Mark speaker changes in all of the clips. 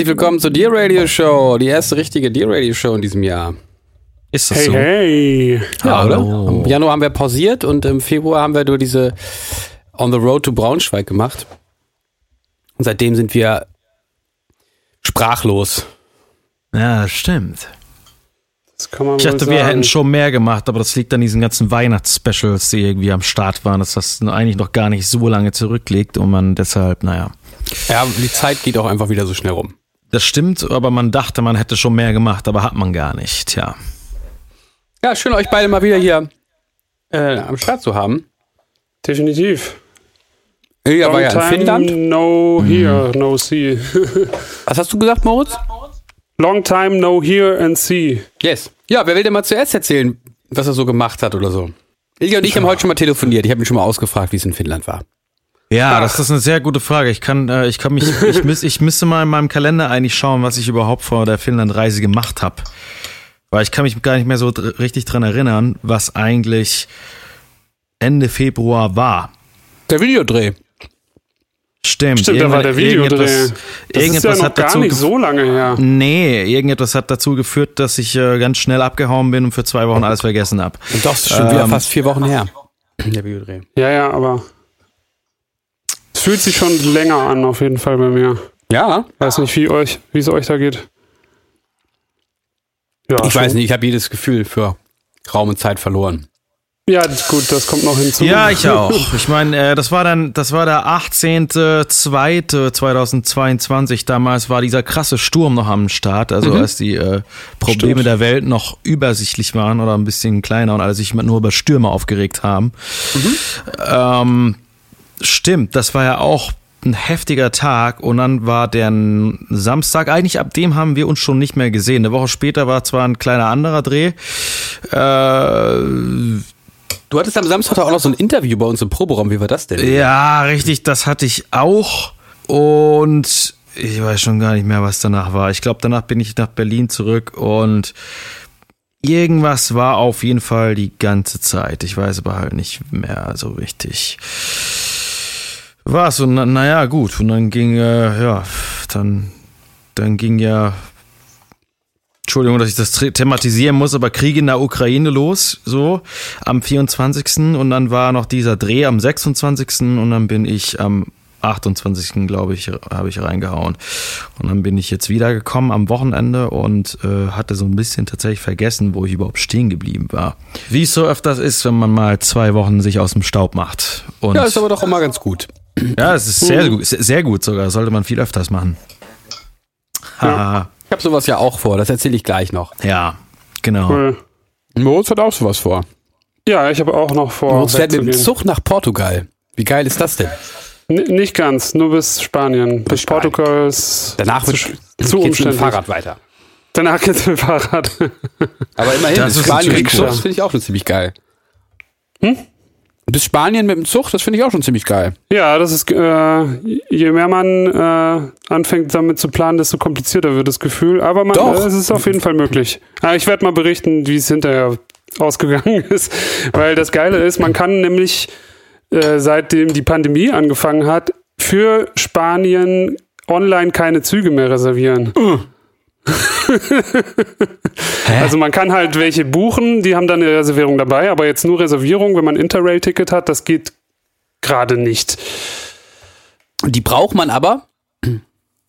Speaker 1: Herzlich willkommen zur Dear Radio Show. Die erste richtige Dear Radio Show in diesem Jahr.
Speaker 2: Ist das
Speaker 3: Hey,
Speaker 2: so?
Speaker 3: hey.
Speaker 1: Ja,
Speaker 2: Hallo.
Speaker 1: oder? Im Januar haben wir pausiert und im Februar haben wir nur diese On the Road to Braunschweig gemacht. Und seitdem sind wir sprachlos.
Speaker 2: Ja, das stimmt.
Speaker 3: Das kann man
Speaker 2: Ich dachte, wir
Speaker 3: sagen.
Speaker 2: hätten schon mehr gemacht, aber das liegt an diesen ganzen Weihnachtsspecials, die irgendwie am Start waren, dass das eigentlich noch gar nicht so lange zurückliegt und man deshalb, naja.
Speaker 1: Ja, die Zeit geht auch einfach wieder so schnell rum.
Speaker 2: Das stimmt, aber man dachte, man hätte schon mehr gemacht, aber hat man gar nicht, tja.
Speaker 1: Ja, schön euch beide mal wieder hier äh, am Start zu haben.
Speaker 3: Definitiv.
Speaker 1: Ilja war ja in Finnland.
Speaker 3: No here, no see.
Speaker 1: Was hast du gesagt, Moritz?
Speaker 3: Long time no here and see.
Speaker 1: Yes. Ja, wer will denn mal zuerst erzählen, was er so gemacht hat oder so? Ilja und ich haben heute schon mal telefoniert. Ich habe ihn schon mal ausgefragt, wie es in Finnland war.
Speaker 2: Ja, das ist eine sehr gute Frage. Ich kann, äh, ich kann mich, ich, müß, ich müsste mal in meinem Kalender eigentlich schauen, was ich überhaupt vor der Finnlandreise gemacht habe. Weil ich kann mich gar nicht mehr so dr richtig dran erinnern, was eigentlich Ende Februar war.
Speaker 1: Der Videodreh.
Speaker 2: Stimmt.
Speaker 3: Stimmt, da war der
Speaker 2: irgendetwas-
Speaker 3: Videodreh. Das ist ja
Speaker 2: irgendetwas
Speaker 3: noch
Speaker 2: hat
Speaker 3: gar
Speaker 2: dazu
Speaker 3: nicht so lange her.
Speaker 2: Nee, irgendetwas hat dazu geführt, dass ich äh, ganz schnell abgehauen bin und für zwei Wochen alles vergessen habe.
Speaker 1: Und doch, ist schon wieder
Speaker 2: Ähm,
Speaker 1: fast vier Wochen her. Der Videodreh.
Speaker 3: Ja, ja, aber es fühlt sich schon länger an, auf jeden Fall bei mir.
Speaker 1: Ja,
Speaker 3: Weiß nicht, wie euch, wie es euch da geht. Ja,
Speaker 1: ich
Speaker 3: schon.
Speaker 1: weiß nicht, ich habe jedes Gefühl für Raum und Zeit verloren.
Speaker 3: Ja, gut, das kommt noch hinzu.
Speaker 2: Ja, ich auch. Ich meine, äh, das war dann, das war der 18.02.2022. Damals war dieser krasse Sturm noch am Start, also als die äh, Probleme
Speaker 3: Stimmt.
Speaker 2: der Welt noch übersichtlich waren oder ein bisschen kleiner und alle sich nur über Stürme aufgeregt haben. Ähm, stimmt, das war ja auch ein heftiger Tag und dann war der Samstag, eigentlich ab dem haben wir uns schon nicht mehr gesehen. Eine Woche später war zwar ein kleiner anderer Dreh, äh,
Speaker 1: Du hattest am Samstag auch noch so ein Interview bei uns im Proberaum. Wie war das denn?
Speaker 2: Ja, richtig, das hatte ich auch. Und ich weiß schon gar nicht mehr, was danach war. Ich glaube, danach bin ich nach Berlin zurück und irgendwas war auf jeden Fall die ganze Zeit. Ich weiß aber halt nicht mehr so richtig. Was? Und na- naja, gut. Und dann ging, äh, ja, dann, dann ging ja Entschuldigung, dass ich das thematisieren muss, aber Krieg in der Ukraine los, so am 24. und dann war noch dieser Dreh am 26. und dann bin ich am 28. glaube ich, habe ich reingehauen. Und dann bin ich jetzt wiedergekommen am Wochenende und äh, hatte so ein bisschen tatsächlich vergessen, wo ich überhaupt stehen geblieben war. Wie es so öfters ist, wenn man mal zwei Wochen sich aus dem Staub macht. Und
Speaker 1: Ja, ist aber doch immer ganz gut.
Speaker 2: Ja, es ist sehr gut, sehr sehr gut sogar. Sollte man viel öfters machen. Haha.
Speaker 1: Ich habe sowas ja auch vor. Das erzähle ich gleich noch.
Speaker 2: Ja, genau.
Speaker 3: Cool.
Speaker 1: Moritz hat auch sowas vor.
Speaker 3: Ja, ich habe auch noch vor.
Speaker 1: Moritz fährt mit dem. Zug nach Portugal. Wie geil ist das denn?
Speaker 3: N nicht ganz, nur bis Spanien. Bis
Speaker 1: Spanien.
Speaker 3: Portugal ist
Speaker 1: Danach
Speaker 3: zu,
Speaker 1: wird
Speaker 3: sch-
Speaker 1: geht's
Speaker 3: zu
Speaker 1: mit dem
Speaker 3: umständlich.
Speaker 1: Fahrrad weiter.
Speaker 3: Danach geht's mit dem Fahrrad.
Speaker 1: Aber immerhin,
Speaker 2: Das
Speaker 1: bis Spanien das finde ich auch schon ziemlich geil. Hm? Bis Spanien mit dem Zug, das finde ich auch schon ziemlich geil.
Speaker 3: ja, das ist, äh, je mehr man äh, anfängt damit zu planen, desto komplizierter wird das Gefühl. Aber man, äh, es ist auf jeden Fall möglich. Ah, ich werde mal berichten, wie es hinterher ausgegangen ist. Weil das Geile ist, man kann nämlich, äh, seitdem die Pandemie angefangen hat, für Spanien online keine Züge mehr reservieren. Also man kann halt welche buchen, die haben dann eine Reservierung dabei, aber jetzt nur Reservierung, wenn man Interrail-Ticket hat, das geht gerade nicht.
Speaker 1: Die braucht man aber.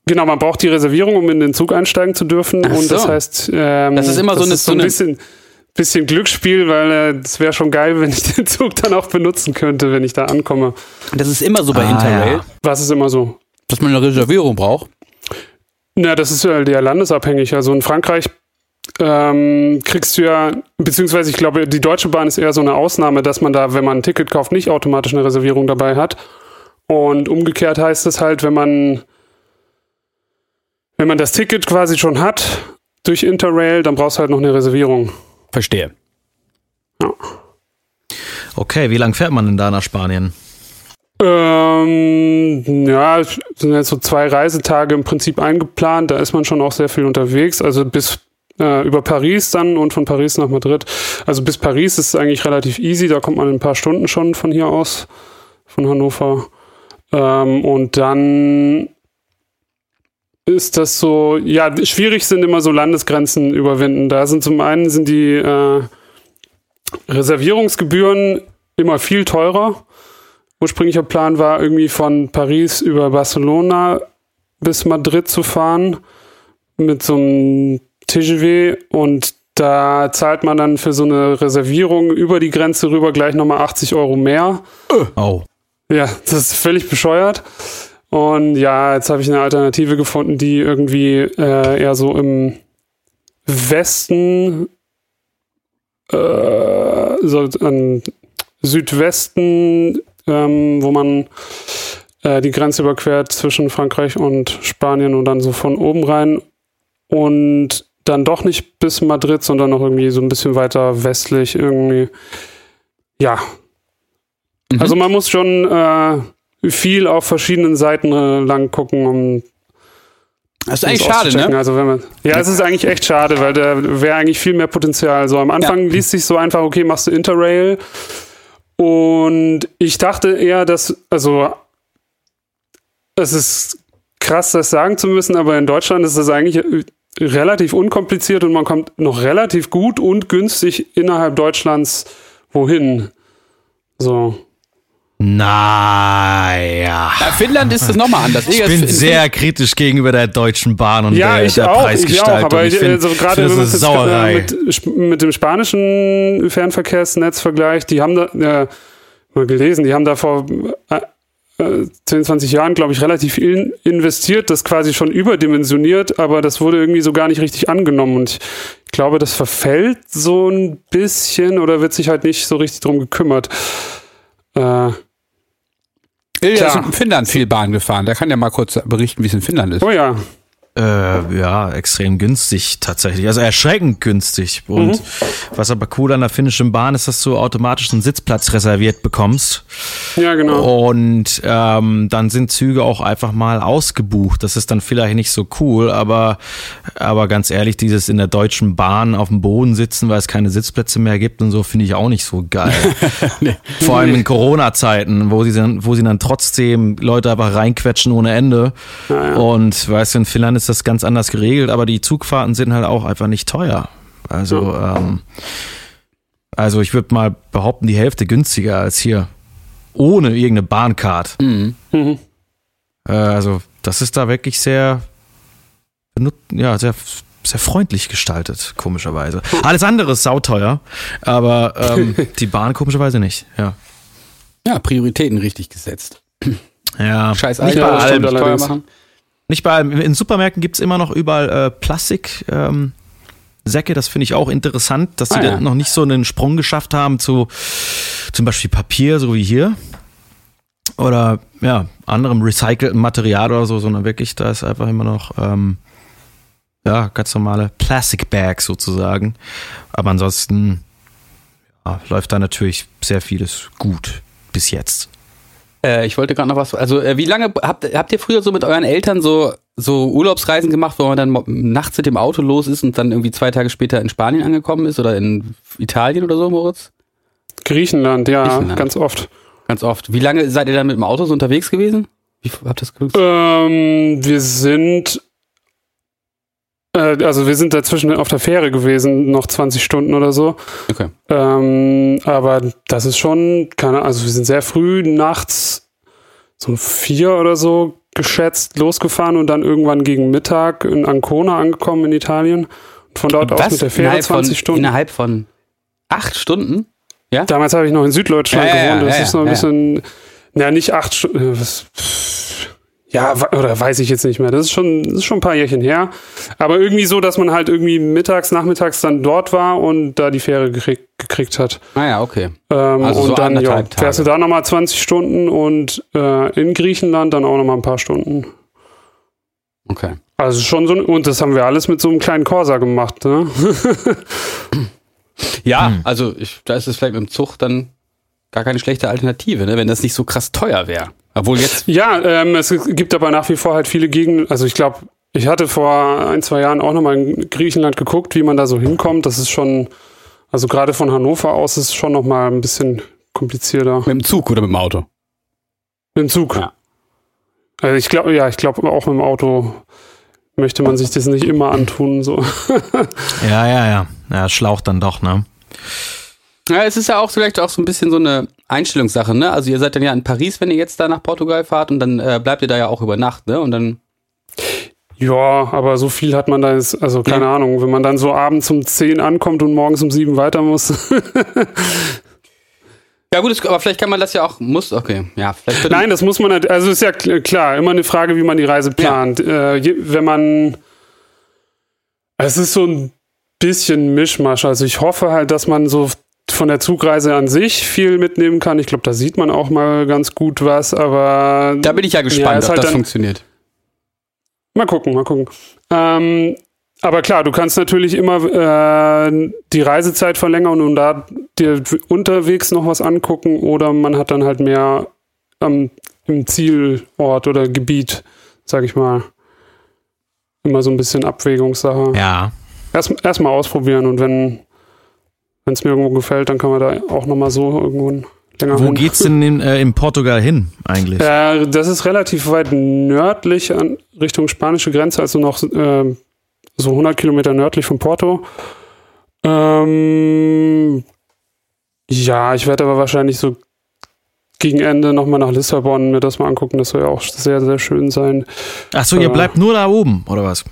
Speaker 3: Genau, man braucht die Reservierung, um in den Zug einsteigen zu dürfen.
Speaker 1: Ach
Speaker 3: und das
Speaker 1: so.
Speaker 3: heißt, ähm,
Speaker 1: Das ist immer so eine-
Speaker 3: ist so
Speaker 1: so
Speaker 3: ein bisschen, bisschen Glücksspiel, weil äh, es wäre schon geil, wenn ich den Zug dann auch benutzen könnte, wenn ich da ankomme.
Speaker 1: Das ist immer so bei
Speaker 2: Ah,
Speaker 1: Interrail,
Speaker 2: ja.
Speaker 3: Was ist immer so?
Speaker 1: dass man eine Reservierung braucht.
Speaker 3: Na, das ist ja ja landesabhängig. Also in Frankreich ähm, kriegst du ja, beziehungsweise ich glaube, die Deutsche Bahn ist eher so eine Ausnahme, dass man da, wenn man ein Ticket kauft, nicht automatisch eine Reservierung dabei hat. Und umgekehrt heißt es halt, wenn man, wenn man das Ticket quasi schon hat durch Interrail, dann brauchst du halt noch eine Reservierung.
Speaker 1: Verstehe.
Speaker 2: Okay, wie lang fährt man denn da nach Spanien?
Speaker 3: Ähm, ja, sind jetzt so zwei Reisetage im Prinzip eingeplant. Da ist man schon auch sehr viel unterwegs. Also bis äh, über Paris dann und von Paris nach Madrid. Also bis Paris ist es eigentlich relativ easy. Da kommt man in ein paar Stunden schon von hier aus, von Hannover. Ähm, und dann ist das so, ja, schwierig sind immer so Landesgrenzen überwinden. Da sind zum einen sind die äh, Reservierungsgebühren immer viel teurer. Ursprünglicher Plan war irgendwie von Paris über Barcelona bis Madrid zu fahren mit so einem TGV und da zahlt man dann für so eine Reservierung über die Grenze rüber gleich nochmal 80 Euro mehr.
Speaker 2: Oh.
Speaker 3: Ja, das ist völlig bescheuert. Und ja, jetzt habe ich eine Alternative gefunden, die irgendwie äh, eher so im Westen, äh, so an Südwesten, ähm, wo man äh, die Grenze überquert zwischen Frankreich und Spanien und dann so von oben rein und dann doch nicht bis Madrid, sondern noch irgendwie so ein bisschen weiter westlich irgendwie. Ja.
Speaker 1: Mhm.
Speaker 3: Also man muss schon äh, viel auf verschiedenen Seiten äh, lang gucken, um
Speaker 1: Das ist eigentlich schade, ne?
Speaker 3: Also wenn man, ja, es ist eigentlich echt schade, weil da wäre eigentlich viel mehr Potenzial. So am Anfang
Speaker 1: Ja.
Speaker 3: liest sich so einfach, okay, machst du Interrail. Und ich dachte eher, dass, also es ist krass, das sagen zu müssen, aber in Deutschland ist das eigentlich relativ unkompliziert und man kommt noch relativ gut und günstig innerhalb Deutschlands wohin. So.
Speaker 2: Naja.
Speaker 1: Ja, Finnland ist das nochmal anders.
Speaker 2: Ich bin sehr kritisch gegenüber der Deutschen Bahn und
Speaker 3: Ja,
Speaker 2: der,
Speaker 3: ich
Speaker 2: der
Speaker 3: auch, ich
Speaker 2: Preisgestaltung.
Speaker 3: auch, aber ich,
Speaker 2: find-
Speaker 3: also gerade wenn man
Speaker 2: das Sauerei.
Speaker 3: äh, mit, mit dem spanischen Fernverkehrsnetz vergleicht, die haben da, äh, mal gelesen, die haben da vor äh, äh, 10, 20 Jahren, glaube ich, relativ viel investiert, das quasi schon überdimensioniert, aber das wurde irgendwie so gar nicht richtig angenommen und ich glaube, das verfällt so ein bisschen oder wird sich halt nicht so richtig drum gekümmert. Äh,
Speaker 1: Ilja ist in Finnland viel Bahn gefahren. Der kann ja mal kurz berichten, wie es in Finnland ist.
Speaker 3: oh ja,
Speaker 2: Äh, ja, extrem günstig tatsächlich. Also erschreckend günstig. Und
Speaker 3: Mhm.
Speaker 2: was aber cool an der finnischen Bahn ist, dass du automatisch einen Sitzplatz reserviert bekommst.
Speaker 3: ja genau.
Speaker 2: Und ähm, dann sind Züge auch einfach mal ausgebucht. Das ist dann vielleicht nicht so cool, aber, aber ganz ehrlich, dieses in der deutschen Bahn auf dem Boden sitzen, weil es keine Sitzplätze mehr gibt und so, finde ich auch nicht so geil. Vor allem in Corona-Zeiten, wo sie dann, wo sie dann trotzdem Leute einfach reinquetschen ohne Ende. Und weißt du, in Finnland ist das ganz anders geregelt, aber die Zugfahrten sind halt auch einfach nicht teuer. Also, ähm, also ich würde mal behaupten, die Hälfte günstiger als hier. Ohne irgendeine Bahncard.
Speaker 1: Mhm.
Speaker 3: Mhm.
Speaker 2: Äh, also, das ist da wirklich sehr, ja, sehr, sehr freundlich gestaltet, komischerweise. Alles andere ist sauteuer, aber ähm, die Bahn komischerweise nicht. Ja.
Speaker 1: Ja, Prioritäten richtig gesetzt.
Speaker 2: Ja,
Speaker 1: Scheiß
Speaker 2: nicht bei
Speaker 1: Alter,
Speaker 2: allem.
Speaker 1: teuer machen.
Speaker 2: Nicht bei allem. In Supermärkten gibt's immer noch überall äh, Plastik. Ähm, Säcke, das finde ich auch interessant, dass sie
Speaker 1: Ah,
Speaker 2: da
Speaker 1: ja.
Speaker 2: noch nicht so einen Sprung geschafft haben zu zum Beispiel Papier, so wie hier. Oder ja, anderem recycelten Material oder so, sondern wirklich, da ist einfach immer noch ähm, ja, ganz normale Plastic Bags sozusagen. Aber ansonsten ja, läuft da natürlich sehr vieles gut bis jetzt.
Speaker 1: Äh, ich wollte gerade noch was. Also, äh, wie lange habt, habt ihr früher so mit euren Eltern so, so Urlaubsreisen gemacht, wo man dann nachts mit dem Auto los ist und dann irgendwie zwei Tage später in Spanien angekommen ist oder in Italien oder so, Moritz?
Speaker 3: Griechenland, ja,
Speaker 1: Griechenland.
Speaker 3: ganz oft.
Speaker 1: Ganz oft. Wie lange seid ihr dann mit dem Auto so unterwegs gewesen? Wie habt ihr das genutzt?
Speaker 3: Ähm, wir sind, also wir sind dazwischen auf der Fähre gewesen, noch 20 Stunden oder so.
Speaker 1: Okay.
Speaker 3: Ähm, aber das ist schon, keine also wir sind sehr früh nachts, so um vier oder so geschätzt, losgefahren und dann irgendwann gegen Mittag in Ancona angekommen in Italien. Und von dort aus mit der Fähre
Speaker 1: innerhalb
Speaker 3: 20
Speaker 1: von,
Speaker 3: Stunden.
Speaker 1: Innerhalb von acht Stunden?
Speaker 3: Damals habe ich noch in Süddeutschland
Speaker 1: Ja, ja,
Speaker 3: gewohnt. Das
Speaker 1: ja,
Speaker 3: ist noch ein
Speaker 1: ja,
Speaker 3: bisschen, ja, nicht acht Stunden. Ja, oder weiß ich jetzt nicht mehr. Das ist schon, das ist schon ein paar Jährchen her. Aber irgendwie so, dass man halt irgendwie mittags, nachmittags dann dort war und da die Fähre gekriegt, gekriegt hat.
Speaker 1: Ah ja, okay.
Speaker 3: Ähm,
Speaker 1: Also
Speaker 3: und
Speaker 1: so
Speaker 3: dann ja, fährst du da nochmal 20 Stunden und äh, in Griechenland dann auch nochmal ein paar Stunden.
Speaker 1: Okay.
Speaker 3: Also schon so, ein- und das haben wir alles mit so einem kleinen Corsa gemacht. Ne?
Speaker 1: Ja,
Speaker 2: Hm.
Speaker 1: also ich, da ist es vielleicht mit dem Zug dann gar keine schlechte Alternative, ne? wenn das nicht so krass teuer wäre. Obwohl jetzt,
Speaker 3: Ja, ähm, es gibt aber nach wie vor halt viele Gegenden. Also ich glaube, ich hatte vor ein, zwei Jahren auch nochmal in Griechenland geguckt, wie man da so hinkommt. Das ist schon, also gerade von Hannover aus ist es schon nochmal ein bisschen komplizierter.
Speaker 1: mit dem Zug oder mit dem Auto?
Speaker 3: Mit dem Zug.
Speaker 1: Ja.
Speaker 3: Also ich glaube, ja, ich glaube auch mit dem Auto möchte man sich das nicht immer antun. So.
Speaker 2: Ja, ja, ja. Ja, schlaucht dann doch, ne?
Speaker 1: Ja, es ist ja auch vielleicht auch so ein bisschen so eine Einstellungssache, ne? Also ihr seid dann ja in Paris, wenn ihr jetzt da nach Portugal fahrt und dann äh, bleibt ihr da ja auch über Nacht, ne? Und dann
Speaker 3: Ja, aber so viel hat man da jetzt, also keine Ahnung, wenn man dann so abends um 10 ankommt und morgens um 7 weiter muss.
Speaker 1: Ja gut, aber vielleicht kann man das ja auch muss okay, ja,
Speaker 3: Nein, das muss man, halt- also ist ja kl- klar, immer eine Frage, wie man die Reise plant. Äh, je, wenn man, es ist so ein bisschen Mischmasch. Also ich hoffe halt, dass man so von der Zugreise an sich viel mitnehmen kann. Ich glaube, da sieht man auch mal ganz gut was, aber
Speaker 1: da bin ich ja gespannt,
Speaker 3: ist
Speaker 1: ob
Speaker 3: halt
Speaker 1: das
Speaker 3: dann-
Speaker 1: funktioniert.
Speaker 3: Mal gucken, mal gucken. Ähm, aber klar, du kannst natürlich immer äh, die Reisezeit verlängern und da dir unterwegs noch was angucken oder man hat dann halt mehr am, im Zielort oder Gebiet, sag ich mal. Immer so ein bisschen Abwägungssache.
Speaker 2: Ja.
Speaker 3: Erst erstmal ausprobieren und wenn es mir irgendwo gefällt, dann kann man da auch nochmal so irgendwo länger
Speaker 2: Wo
Speaker 3: hin.
Speaker 2: geht's denn in, äh, in Portugal hin eigentlich?
Speaker 3: Äh, das ist relativ weit nördlich an Richtung spanische Grenze, also noch äh, so 100 Kilometer nördlich von Porto. Ähm, ja, ich werde aber wahrscheinlich so gegen Ende nochmal nach Lissabon mir das mal angucken. Das soll ja auch sehr, sehr schön sein.
Speaker 2: Ach so, ihr
Speaker 3: äh,
Speaker 2: bleibt nur da oben, oder was?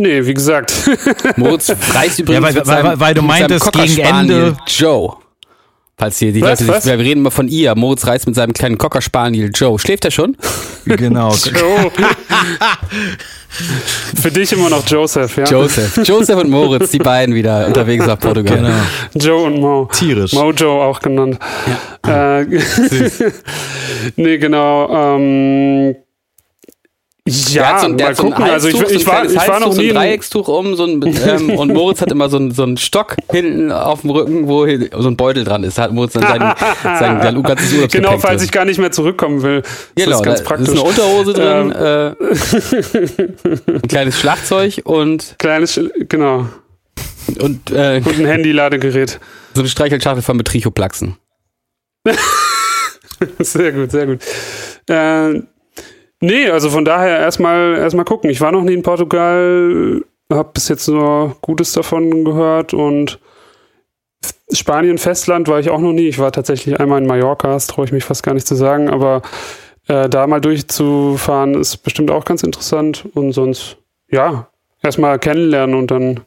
Speaker 3: Nee, wie gesagt.
Speaker 1: Moritz reist übrigens
Speaker 2: weil-
Speaker 1: mit
Speaker 2: weil-
Speaker 1: seinem,
Speaker 2: weil du meintest, gegen Ende-
Speaker 1: Joe. Falls hier die
Speaker 3: Was,
Speaker 1: Leute
Speaker 3: was?
Speaker 1: wir reden immer von ihr. Moritz reist mit seinem kleinen Cocker Spaniel Joe. Schläft er schon?
Speaker 2: Genau.
Speaker 3: Joe. Für dich immer noch Joseph, ja?
Speaker 1: Joseph. Joseph und Moritz, die beiden wieder unterwegs nach Portugal.
Speaker 2: genau.
Speaker 3: Joe und Mo.
Speaker 2: Tierisch.
Speaker 3: Mojo auch genannt. Äh, nee, genau. Ähm, ja,
Speaker 1: so, ein-
Speaker 3: mal
Speaker 1: so ein
Speaker 3: gucken. Also ich,
Speaker 1: so ein
Speaker 3: ich, war, ich war noch
Speaker 1: so
Speaker 3: nie
Speaker 1: ein
Speaker 3: in,
Speaker 1: Dreieckstuch um so ein, ähm, und Moritz hat immer so einen so einen Stock hinten auf dem Rücken, wo so ein Beutel dran ist. Da hat Moritz dann sein, sein sein ganzes Urlaubsgepäck
Speaker 3: Genau, falls ich gar nicht mehr zurückkommen will. Das
Speaker 1: Genau,
Speaker 3: ist ganz
Speaker 1: da
Speaker 3: praktisch.
Speaker 1: ist eine Unterhose drin, äh, ein kleines Schlagzeug und,
Speaker 3: Kleines, genau.
Speaker 1: und äh,
Speaker 3: Und ein Handy-Ladegerät.
Speaker 1: so eine Streichelschachtel von Betrichoplaxen.
Speaker 3: Sehr gut, sehr gut. Äh, nee, also von daher erstmal erstmal gucken. Ich war noch nie in Portugal, habe bis jetzt nur Gutes davon gehört und Spanien, Festland war ich auch noch nie. Ich war tatsächlich einmal in Mallorca, das traue ich mich fast gar nicht zu sagen, aber äh, da mal durchzufahren ist bestimmt auch ganz interessant und sonst, ja, erstmal kennenlernen und dann.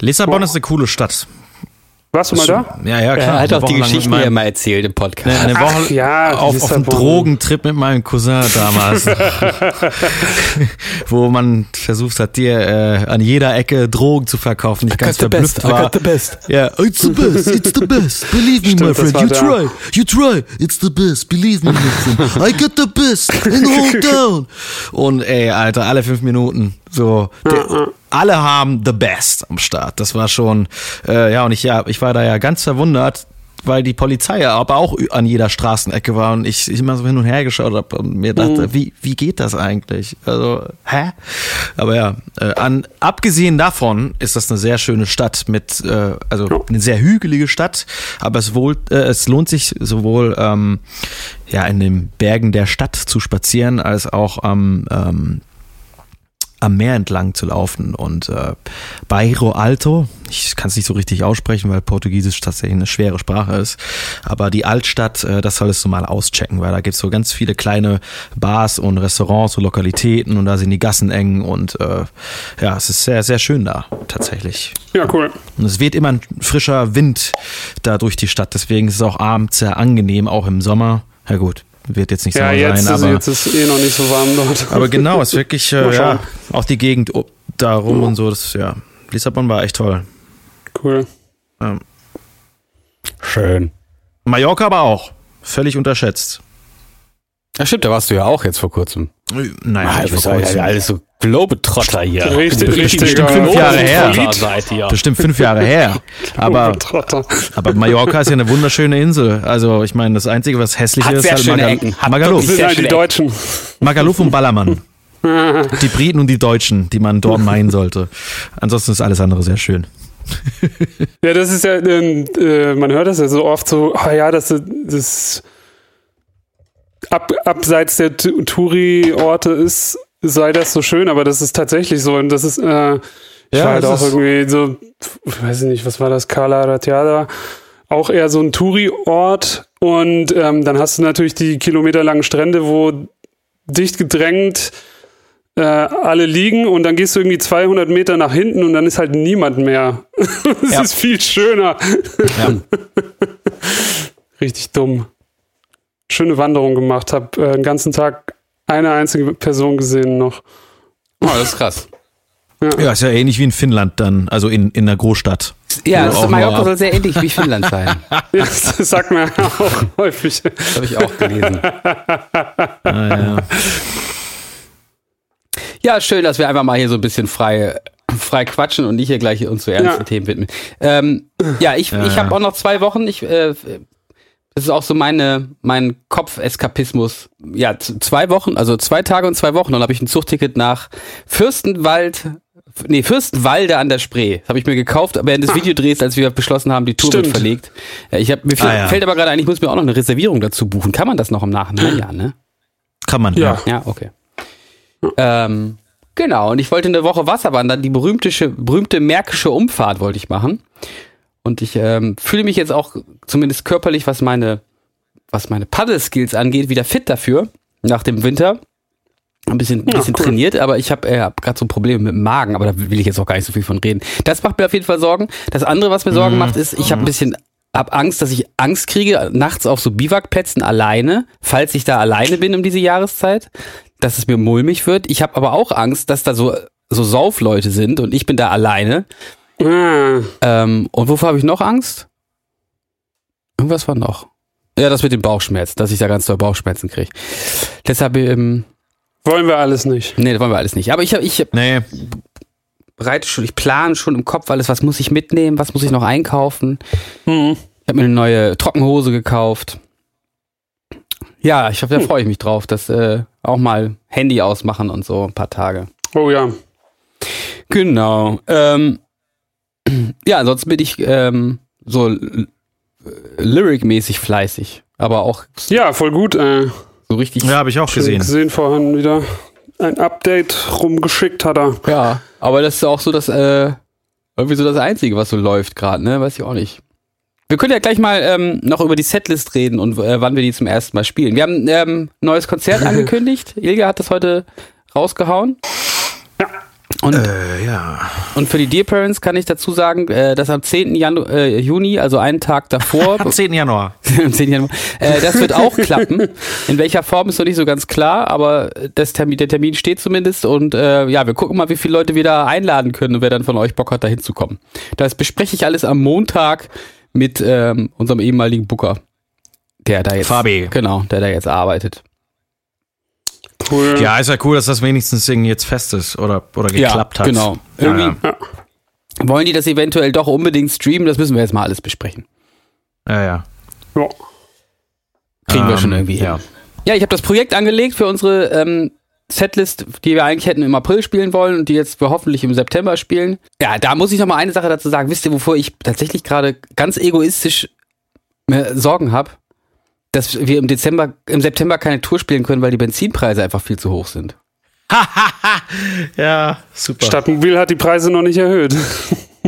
Speaker 2: Lissabon ist eine coole Stadt.
Speaker 3: Warst du mal da?
Speaker 2: Ja, ja, klar.
Speaker 1: Er hat auch die Geschichten
Speaker 2: meinem-
Speaker 1: mal erzählt im Podcast.
Speaker 2: eine Woche
Speaker 3: Ach ja,
Speaker 2: auf, auf
Speaker 3: Lissabon.
Speaker 2: Drogentrip mit meinem Cousin damals. wo man versucht hat, dir äh, an jeder Ecke Drogen zu verkaufen. Ich ganz verblüfft war.
Speaker 1: best.
Speaker 2: Ja, it's the best, it's the best. Believe me,
Speaker 3: Stimmt,
Speaker 2: my
Speaker 3: das
Speaker 2: friend. You
Speaker 3: da.
Speaker 2: try, you try. It's the best. Believe me, my friend. I got the best in the whole town. Und ey, Alter, alle fünf Minuten. So, der, alle haben the best am Start. Das war schon, äh, ja, und ich, ja, ich war da ja ganz verwundert, weil die Polizei ja aber auch an jeder Straßenecke war und ich, ich immer so hin und her geschaut habe und mir dachte, wie, wie geht das eigentlich? Also, hä? Aber ja, äh, an, abgesehen davon ist das eine sehr schöne Stadt mit, äh, also eine sehr hügelige Stadt, aber es, wohl, äh, es lohnt sich sowohl ähm, ja in den Bergen der Stadt zu spazieren, als auch am ähm, am Meer entlang zu laufen und äh, Bairro Alto, ich kann es nicht so richtig aussprechen, weil Portugiesisch tatsächlich eine schwere Sprache ist, aber die Altstadt, äh, das solltest du mal auschecken, weil da gibt's so ganz viele kleine Bars und Restaurants und Lokalitäten und da sind die Gassen eng und äh, ja, es ist sehr, sehr schön da tatsächlich.
Speaker 3: Ja, cool.
Speaker 2: Und es weht immer ein frischer Wind da durch die Stadt, deswegen ist es auch abends sehr angenehm, auch im Sommer. Ja gut, wird jetzt nicht
Speaker 3: Ja,
Speaker 2: Sommer
Speaker 3: jetzt,
Speaker 2: sein,
Speaker 3: ist,
Speaker 2: aber
Speaker 3: jetzt ist eh noch nicht so warm dort.
Speaker 2: aber genau, ist wirklich, äh, ja, auch die Gegend o- da rum und so, das, ja, Lissabon war echt toll.
Speaker 3: Cool.
Speaker 2: Ähm,
Speaker 1: Schön.
Speaker 2: Mallorca aber auch, völlig unterschätzt.
Speaker 1: Ja, stimmt, da warst du ja auch jetzt vor kurzem.
Speaker 2: Äh, Naja, nicht vor kurzem.
Speaker 1: alles so Globetrotter hier.
Speaker 3: Richtig,
Speaker 2: Bestimmt
Speaker 3: richtig.
Speaker 2: fünf Jahre her.
Speaker 1: Globetrotter seid ihr.
Speaker 2: Bestimmt fünf Jahre her. Aber, aber Mallorca ist ja eine wunderschöne Insel. Also ich meine, das Einzige, was hässlich
Speaker 1: Hat
Speaker 2: ist,
Speaker 1: sehr
Speaker 2: halt Magal Magaluf.
Speaker 3: Das sind die. Deutschen.
Speaker 2: Magaluf und Ballermann. Die Briten und die Deutschen, die man dort meinen sollte. Ansonsten ist alles andere sehr schön.
Speaker 3: Ja, das ist ja, ähm, äh, man hört das ja so oft so, oh ja, das, das ab, abseits der Touri-Orte ist, sei das so schön, aber das ist tatsächlich so. Und das ist, äh, ich
Speaker 2: Ja,
Speaker 3: war halt
Speaker 2: das
Speaker 3: auch irgendwie so, ich weiß nicht, was war das, Kala Ratiada, auch eher so ein Touri-Ort. Und ähm, dann hast du natürlich die kilometerlangen Strände, wo dicht gedrängt äh, alle liegen und dann gehst du irgendwie 200 Meter nach hinten und dann ist halt niemand mehr. Es
Speaker 2: Ja.
Speaker 3: ist viel schöner.
Speaker 2: Ja.
Speaker 3: Richtig dumm. Schöne Wanderung gemacht, hab äh, den ganzen Tag eine einzige Person gesehen noch.
Speaker 1: Oh, das ist krass.
Speaker 2: ja, ist ja ähnlich wie in Finnland dann, also in, in einer Großstadt.
Speaker 1: Ja, das Mallorca soll sehr ähnlich wie Finnland sein.
Speaker 3: Ja, das sagt man ja auch häufig.
Speaker 1: Das habe ich auch gelesen.
Speaker 2: Ah, ja.
Speaker 1: Ja, schön, dass wir einfach mal hier so ein bisschen frei, frei quatschen und nicht hier gleich uns so ernste
Speaker 3: Ja.
Speaker 1: Themen widmen. Ähm, ja, ich, ich habe auch noch zwei Wochen. Ich, äh, das ist auch so meine, mein Kopfeskapismus. Ja, zwei Wochen, also zwei Tage und zwei Wochen. Dann habe ich ein Zugticket nach Fürstenwald, nee, Fürstenwalde an der Spree. Das habe ich mir gekauft während des Videodrehs, als wir beschlossen haben, die Tour wird
Speaker 3: Stimmt.
Speaker 1: verlegt. Ja, ich hab, mir fällt,
Speaker 2: Ah, ja.
Speaker 1: fällt aber gerade ein, ich muss mir auch noch eine Reservierung dazu buchen. Kann man das noch im Nachhinein? Ja, ne?
Speaker 2: Kann man,
Speaker 3: Ja.
Speaker 2: ja.
Speaker 1: Okay. Ähm, genau, und ich wollte eine Woche Wasser wandern, die berühmte, berühmte Märkische Umfahrt wollte ich machen. Und ich ähm, fühle mich jetzt auch zumindest körperlich, was meine, was meine Paddle-Skills angeht, wieder fit dafür, nach dem Winter. Ein bisschen,
Speaker 3: Ja,
Speaker 1: bisschen
Speaker 3: cool.
Speaker 1: trainiert, aber ich habe äh, hab gerade so Probleme mit dem Magen, aber da will ich jetzt auch gar nicht so viel von reden. Das macht mir auf jeden Fall Sorgen. Das andere, was mir Sorgen macht, ist, ich habe ein bisschen hab Angst, dass ich Angst kriege, nachts auf so Biwakplätzen alleine, falls ich da alleine bin um diese Jahreszeit, dass es mir mulmig wird. Ich habe aber auch Angst, dass da so, so Saufleute sind und ich bin da alleine.
Speaker 3: Ah,
Speaker 1: Ähm, und wovor habe ich noch Angst? Irgendwas war noch. Ja, das mit dem Bauchschmerz, dass ich da ganz doll Bauchschmerzen kriege. Deshalb, ähm,
Speaker 3: wollen wir alles nicht.
Speaker 1: nee, das wollen wir alles nicht. Aber ich, hab- ich
Speaker 2: Nee,
Speaker 1: bereite schon, ich plane schon im Kopf alles, was muss ich mitnehmen, was muss ich noch einkaufen.
Speaker 3: Hm.
Speaker 1: Ich habe mir eine neue Trockenhose gekauft. Ja, ich hab, da freue ich mich drauf, dass äh, auch mal Handy ausmachen und so ein paar Tage.
Speaker 3: Oh ja.
Speaker 1: Genau. Ähm, ja, ansonsten bin ich ähm, so l- lyric-mäßig fleißig, aber auch
Speaker 3: Ja, voll gut. Äh,
Speaker 1: so richtig.
Speaker 2: ja, habe ich auch gesehen.
Speaker 3: gesehen vorhin wieder. Ein Update rumgeschickt hat er.
Speaker 1: Ja, aber das ist auch so das äh, irgendwie so das Einzige, was so läuft gerade, ne? Weiß ich auch nicht. Wir können ja gleich mal ähm, noch über die Setlist reden und äh, wann wir die zum ersten Mal spielen. Wir haben ein ähm, neues Konzert angekündigt. Ilga hat das heute rausgehauen. Und,
Speaker 2: Äh, ja.
Speaker 1: und für die Dear Parents kann ich dazu sagen, äh, dass am 10. Janu äh, Juni, also einen Tag davor,
Speaker 2: Am 10. Januar.
Speaker 1: am 10. Januar, äh, das wird auch klappen. In welcher Form ist noch nicht so ganz klar, aber das Termin, der Termin steht zumindest und äh, ja, wir gucken mal, wie viele Leute wir da einladen können und wer dann von euch Bock hat, da hinzukommen. Das bespreche ich alles am Montag mit ähm, unserem ehemaligen Booker, der da jetzt
Speaker 2: Fabi.
Speaker 1: genau, der da jetzt arbeitet.
Speaker 3: Cool.
Speaker 2: Ja, ist ja cool, dass das wenigstens irgendwie jetzt fest ist oder, oder geklappt hat.
Speaker 1: Genau.
Speaker 2: Ja,
Speaker 1: Irgendwie
Speaker 2: ja.
Speaker 1: wollen die das eventuell doch unbedingt streamen, das müssen wir jetzt mal alles besprechen.
Speaker 2: ja, ja.
Speaker 3: Ja.
Speaker 1: Kriegen wir
Speaker 2: Ähm,
Speaker 1: schon irgendwie hin.
Speaker 2: ja.
Speaker 1: Ja, ich habe das Projekt angelegt für unsere ähm, Setlist, die wir eigentlich hätten im April spielen wollen und die jetzt wir hoffentlich im September spielen. Ja, da muss ich noch mal eine Sache dazu sagen. Wisst ihr, wovor ich tatsächlich gerade ganz egoistisch Sorgen habe? Dass wir im Dezember, im September keine Tour spielen können, weil die Benzinpreise einfach viel zu hoch sind.
Speaker 2: Ja, super.
Speaker 3: Stadtmobil hat die Preise noch nicht erhöht.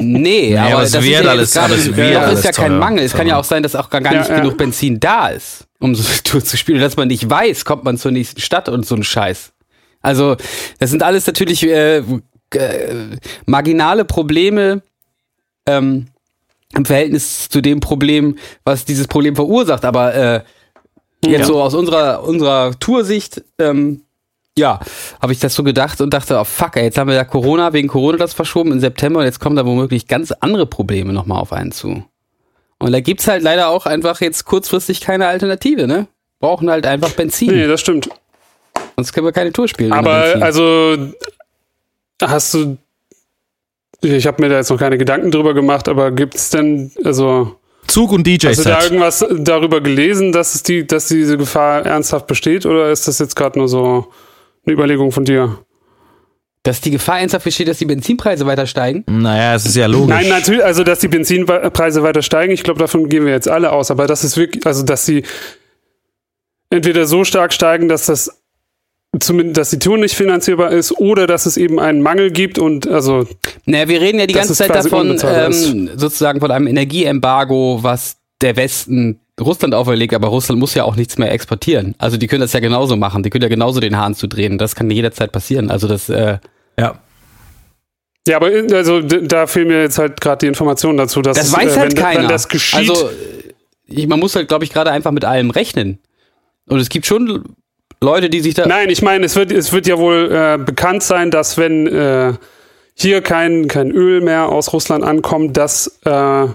Speaker 1: Nee, aber,
Speaker 2: aber es
Speaker 1: das
Speaker 2: wird
Speaker 1: ist ja
Speaker 2: alles-
Speaker 1: jetzt gerade,
Speaker 2: aber es
Speaker 1: noch
Speaker 2: wird
Speaker 1: ist
Speaker 2: alles
Speaker 1: ja kein
Speaker 2: teuer.
Speaker 1: Mangel. Es kann ja auch sein, dass auch gar, gar
Speaker 3: Ja,
Speaker 1: nicht
Speaker 3: ja.
Speaker 1: genug Benzin da ist, um so eine Tour zu spielen. Dass man nicht weiß, kommt man zur nächsten Stadt und so ein Scheiß. Also, das sind alles natürlich äh, äh, marginale Probleme ähm, im Verhältnis zu dem Problem, was dieses Problem verursacht. Aber äh, jetzt
Speaker 2: Ja.
Speaker 1: so aus unserer, unserer Toursicht, ähm, ja, habe ich das so gedacht und dachte, oh fuck, ey, jetzt haben wir ja Corona, wegen Corona das verschoben im September und jetzt kommen da womöglich ganz andere Probleme nochmal auf einen zu. Und da gibt's halt leider auch einfach jetzt kurzfristig keine Alternative, ne? Brauchen halt einfach Benzin.
Speaker 3: Nee, das stimmt.
Speaker 1: Sonst können wir keine Tour spielen.
Speaker 3: Aber also hast du ich habe mir da jetzt noch keine Gedanken drüber gemacht, aber gibt's denn also
Speaker 2: Zug und
Speaker 3: hast du da
Speaker 2: DJ-Set.
Speaker 3: irgendwas darüber gelesen, dass es die dass diese Gefahr ernsthaft besteht oder ist das jetzt gerade nur so eine Überlegung von dir?
Speaker 1: Dass die Gefahr ernsthaft besteht, dass die Benzinpreise weiter steigen.
Speaker 2: Naja, es ist ja logisch.
Speaker 3: Nein, natürlich, also dass die Benzinpreise weiter steigen, ich glaube, davon gehen wir jetzt alle aus, aber das ist wirklich, also dass sie entweder so stark steigen, dass das zumindest, dass die Tour nicht finanzierbar ist oder dass es eben einen Mangel gibt und also.
Speaker 1: Naja, wir reden ja die ganze Zeit davon, ähm, sozusagen von einem Energieembargo, was der Westen Russland auferlegt, aber Russland muss ja auch nichts mehr exportieren. Also die können das ja genauso machen. Die können ja genauso den Hahn zudrehen. Das kann jederzeit passieren. Also das, äh,
Speaker 2: ja.
Speaker 3: Ja, aber also da fehlen mir jetzt halt gerade die Informationen dazu, dass
Speaker 1: das weiß äh, halt
Speaker 3: wenn,
Speaker 1: keiner.
Speaker 3: wenn das geschieht.
Speaker 1: Also ich, man muss halt, glaube ich, gerade einfach mit allem rechnen. Und es gibt schon Leute, die sich da.
Speaker 3: Nein, ich meine, es wird, es wird ja wohl äh, bekannt sein, dass wenn äh, hier kein, kein Öl mehr aus Russland ankommt, dass äh,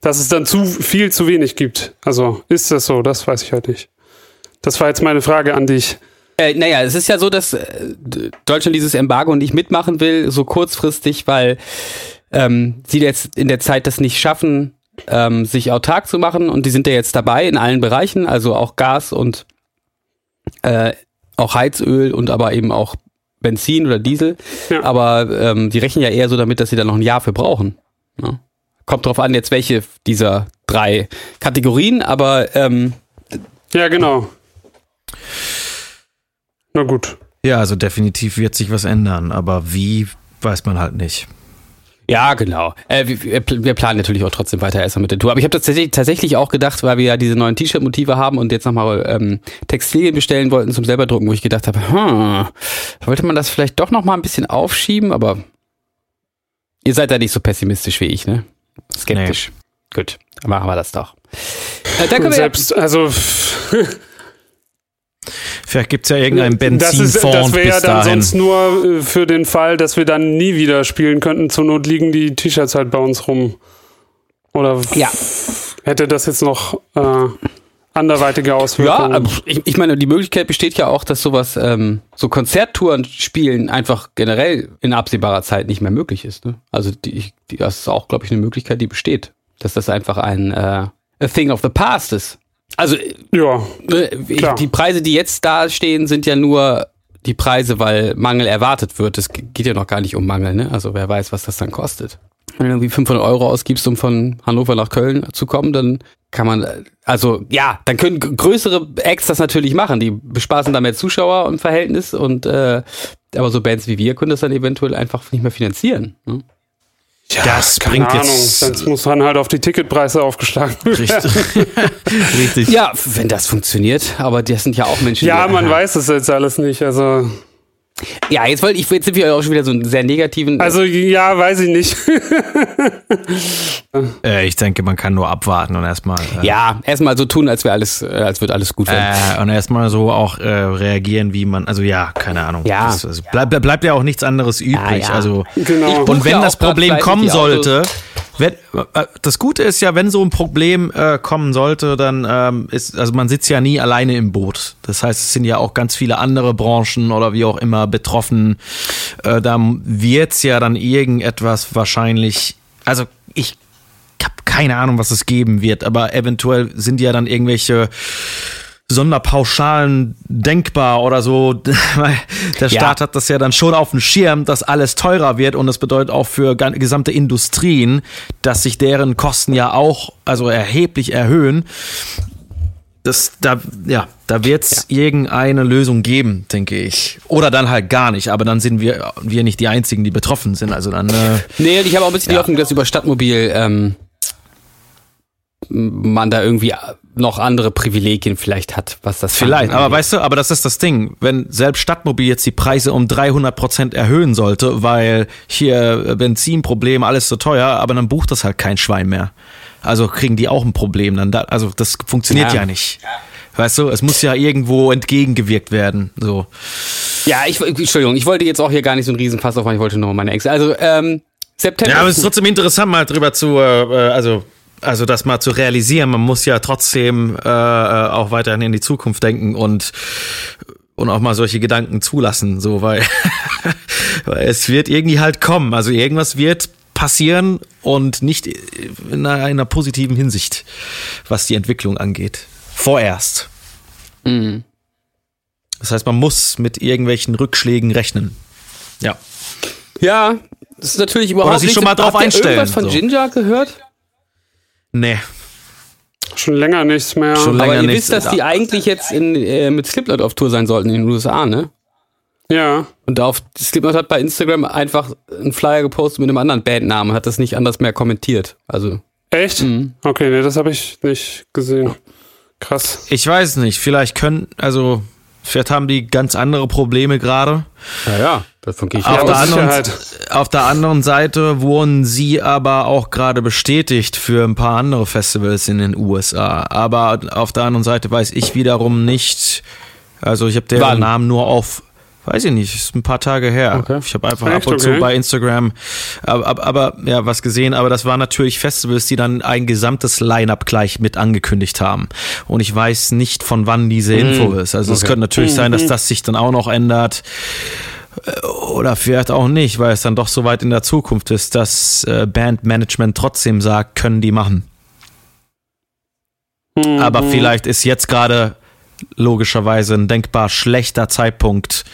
Speaker 3: dass es dann zu viel zu wenig gibt. Also ist das so? Das weiß ich halt nicht. Das war jetzt meine Frage an dich.
Speaker 1: Äh, naja, es ist ja so, dass äh, Deutschland dieses Embargo nicht mitmachen will, so kurzfristig, weil ähm, sie jetzt in der Zeit das nicht schaffen, ähm, sich autark zu machen. Und die sind ja jetzt dabei in allen Bereichen, also auch Gas und äh, auch Heizöl und aber eben auch Benzin oder Diesel. Ja. Aber ähm, die rechnen ja eher so damit, dass sie da noch ein Jahr für brauchen. Ja. Ne? kommt drauf an, jetzt welche dieser drei Kategorien, aber ähm,
Speaker 3: ja, genau. Na gut.
Speaker 2: Ja, also definitiv wird sich was ändern, aber wie, weiß man halt nicht.
Speaker 1: Ja, genau. Äh, wir, wir, planen natürlich auch trotzdem weiter erstmal mit der Tour. Aber ich habe tatsächlich, tatsächlich auch gedacht, weil wir ja diese neuen T-Shirt-Motive haben und jetzt nochmal ähm, Textilien bestellen wollten zum selber drucken, wo ich gedacht habe, hm, wollte man das vielleicht doch nochmal ein bisschen aufschieben, aber ihr seid da nicht so pessimistisch wie ich, ne? Skeptisch. Nee. Gut, dann machen wir das doch.
Speaker 3: Äh, dann können selbst, also
Speaker 2: Vielleicht gibt es ja irgendeinen Benzinfonds
Speaker 3: Das, das wäre ja dann dahin. sonst nur äh, für den Fall, dass wir dann nie wieder spielen könnten. Zur Not liegen die T-Shirts halt bei uns rum. Oder
Speaker 1: ja.
Speaker 3: hätte das jetzt noch äh, anderweitige Auswirkungen.
Speaker 1: Ja, ich, ich, meine, die Möglichkeit besteht ja auch, dass sowas, ähm, so Konzerttouren spielen einfach generell in absehbarer Zeit nicht mehr möglich ist. Ne? Also die, die, das ist auch, glaube ich, eine Möglichkeit, die besteht. Dass das einfach ein äh, a thing of the past ist. Also
Speaker 3: ja,
Speaker 1: ne, die Preise, die jetzt da stehen, sind ja nur die Preise, weil Mangel erwartet wird. Es geht ja noch gar nicht um Mangel, ne? Also wer weiß, was das dann kostet. Wenn du irgendwie 500 Euro ausgibst, um von Hannover nach Köln zu kommen, dann kann man, also ja, dann können größere Acts das natürlich machen. Die bespaßen da mehr Zuschauer im Verhältnis und äh, aber so Bands wie wir können das dann eventuell einfach nicht mehr finanzieren. Ne?
Speaker 3: Ja, das bringt Ahnung. jetzt. Sonst muss dann halt auf die Ticketpreise aufgeschlagen
Speaker 1: Richtig. Richtig. Ja, wenn das funktioniert, aber das sind ja auch Menschen.
Speaker 3: Ja, man weiß es jetzt alles nicht. Also
Speaker 1: ja, jetzt wollte ich, jetzt sind wir auch schon wieder so einen sehr negativen.
Speaker 3: Also ja, weiß ich nicht.
Speaker 2: äh, ich denke, man kann nur abwarten und erstmal.
Speaker 1: Äh, ja, erstmal so tun, als wäre alles, äh, als wird alles gut werden.
Speaker 2: Äh, und erstmal so auch äh, reagieren, wie man, also ja, keine Ahnung.
Speaker 1: Ja.
Speaker 2: Das, also bleibt, bleibt ja auch nichts anderes übrig. Ja, ja. Also
Speaker 3: genau.
Speaker 2: und wenn ja das Problem kommen sollte, wenn, äh, das Gute ist ja, wenn so ein Problem äh, kommen sollte, dann ähm, ist, also man sitzt ja nie alleine im Boot. Das heißt, es sind ja auch ganz viele andere Branchen oder wie auch immer betroffen. Äh, da wird's ja dann irgendetwas wahrscheinlich, also ich habe keine Ahnung, was es geben wird, aber eventuell sind ja dann irgendwelche Sonderpauschalen denkbar oder so. Der Staat ja. hat das ja dann schon auf dem Schirm, dass alles teurer wird und das bedeutet auch für gesamte Industrien, dass sich deren Kosten ja auch also erheblich erhöhen. Das, da, ja, da wird es ja. irgendeine Lösung geben, denke ich. Oder dann halt gar nicht, aber dann sind wir, wir nicht die Einzigen, die betroffen sind. Also dann. Äh,
Speaker 1: nee, ich habe auch ein bisschen ja. die Hoffnung, dass über Stadtmobil ähm, man da irgendwie noch andere Privilegien vielleicht hat, was das
Speaker 2: vielleicht. Aber weißt du, aber das ist das Ding, wenn selbst Stadtmobil jetzt die Preise um 300 Prozent erhöhen sollte, weil hier Benzinproblem alles so teuer, aber dann bucht das halt kein Schwein mehr. Also kriegen die auch ein Problem dann. Da, also das funktioniert ja, ja nicht. Weißt du, es muss ja irgendwo entgegengewirkt werden. So.
Speaker 1: Ja, ich, Entschuldigung, ich wollte jetzt auch hier gar nicht so einen Riesenfass aufmachen, ich wollte nur meine Ex. Also, ähm, September.
Speaker 2: Ja, aber es ist trotzdem interessant, mal drüber zu, äh, äh also also das mal zu realisieren, man muss ja trotzdem äh, äh, auch weiterhin in die Zukunft denken und und auch mal solche Gedanken zulassen, so weil, weil es wird irgendwie halt kommen. Also irgendwas wird passieren und nicht in einer, einer positiven Hinsicht, was die Entwicklung angeht. Vorerst. Mhm. Das heißt, man muss mit irgendwelchen Rückschlägen rechnen. Ja.
Speaker 1: Ja, das ist natürlich überhaupt
Speaker 2: Oder sich schon mal drauf einstellen. Hast
Speaker 1: du irgendwas von so. Ginger gehört?
Speaker 2: Nee.
Speaker 3: Schon länger nichts mehr.
Speaker 2: Schon länger
Speaker 1: Aber ihr
Speaker 2: nichts.
Speaker 1: wisst, dass die eigentlich jetzt in, äh, mit Slipknot auf Tour sein sollten in den USA, ne?
Speaker 3: Ja.
Speaker 1: Und auf Slipknot hat bei Instagram einfach einen Flyer gepostet mit einem anderen Bandnamen, hat das nicht anders mehr kommentiert. Also,
Speaker 3: Echt?
Speaker 1: Mhm.
Speaker 3: Okay, nee, das habe ich nicht gesehen. Krass.
Speaker 2: Ich weiß nicht, vielleicht können, also, vielleicht haben die ganz andere Probleme gerade.
Speaker 1: ja, ja, davon gehe ich
Speaker 2: Auf, der anderen, auf der anderen Seite wurden sie aber auch gerade bestätigt für ein paar andere Festivals in den USA. Aber auf der anderen Seite weiß ich wiederum nicht, also ich habe deren
Speaker 1: Wann?
Speaker 2: Namen nur auf, weiß ich nicht, ist ein paar Tage her.
Speaker 1: Okay.
Speaker 2: Ich habe einfach
Speaker 3: Echt?
Speaker 2: ab und zu
Speaker 3: Okay.
Speaker 2: bei Instagram, aber, aber, aber ja, was gesehen, aber das waren natürlich Festivals, die dann ein gesamtes Line-Up gleich mit angekündigt haben. Und ich weiß nicht, von wann diese Info ist. Also es
Speaker 1: Okay.
Speaker 2: könnte natürlich sein, dass das sich dann auch noch ändert. Oder vielleicht auch nicht, weil es dann doch so weit in der Zukunft ist, dass äh, Bandmanagement trotzdem sagt, können die machen.
Speaker 3: Mhm.
Speaker 2: Aber vielleicht ist jetzt gerade logischerweise ein denkbar schlechter Zeitpunkt,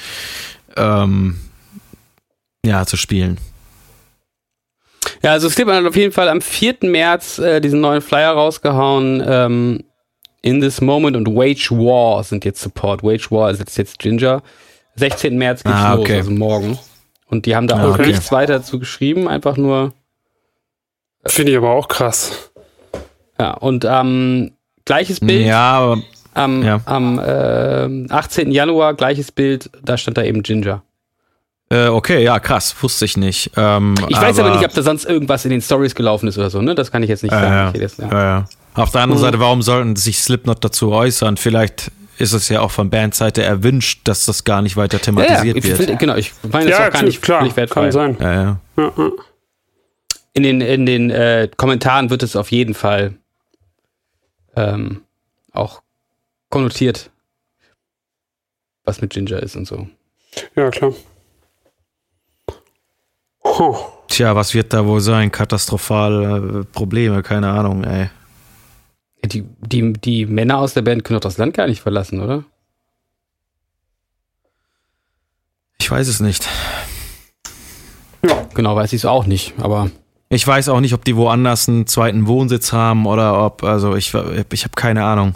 Speaker 2: ähm, ja, zu spielen.
Speaker 1: Ja, also Slipknot hat auf jeden Fall am 4. März äh, diesen neuen Flyer rausgehauen. Ähm, In This Moment und Wage War sind jetzt Support. Wage War ist jetzt Ginger. 16. März geht's
Speaker 2: Ah,
Speaker 1: los,
Speaker 2: okay.
Speaker 1: also morgen. Und die haben da
Speaker 2: Ah,
Speaker 1: auch
Speaker 2: okay.
Speaker 1: nichts weiter zu geschrieben, einfach nur,
Speaker 3: Finde ich aber auch krass.
Speaker 1: ja, und ähm, gleiches Bild
Speaker 2: Ja, aber
Speaker 1: am,
Speaker 2: ja.
Speaker 1: am äh, 18. Januar, gleiches Bild, da stand da eben Ginger.
Speaker 2: äh, okay, ja, krass, wusste ich nicht. Ähm,
Speaker 1: Ich weiß aber nicht, ob da sonst irgendwas in den Stories gelaufen ist oder so, ne? Das kann ich jetzt nicht
Speaker 2: Ja,
Speaker 1: sagen.
Speaker 2: ja.
Speaker 1: Okay, das, ja.
Speaker 2: Auf der anderen
Speaker 3: Mhm.
Speaker 2: Seite, warum sollten sich Slipknot dazu äußern? Vielleicht ist es ja auch von Bandseite erwünscht, dass das gar nicht weiter
Speaker 1: Ja, ja,
Speaker 2: thematisiert
Speaker 1: ich
Speaker 2: wird.
Speaker 1: find, genau, ich meine, das
Speaker 3: Ja,
Speaker 1: ist auch gar nicht
Speaker 3: klar,
Speaker 1: völlig wertfrei.
Speaker 3: kann sein.
Speaker 1: In den, in den äh, Kommentaren wird es auf jeden Fall ähm, auch konnotiert, was mit Ginger ist und so.
Speaker 3: ja klar. Huh.
Speaker 2: Tja, was wird da wohl sein? Katastrophale äh, Probleme, keine Ahnung, ey.
Speaker 1: Ja, Die, die, die Männer aus der Band können doch das Land gar nicht verlassen, oder?
Speaker 2: Ich weiß es nicht.
Speaker 1: Genau, weiß ich es auch nicht, aber
Speaker 2: Ich weiß auch nicht, ob die woanders einen zweiten Wohnsitz haben oder ob, also ich, ich habe keine Ahnung.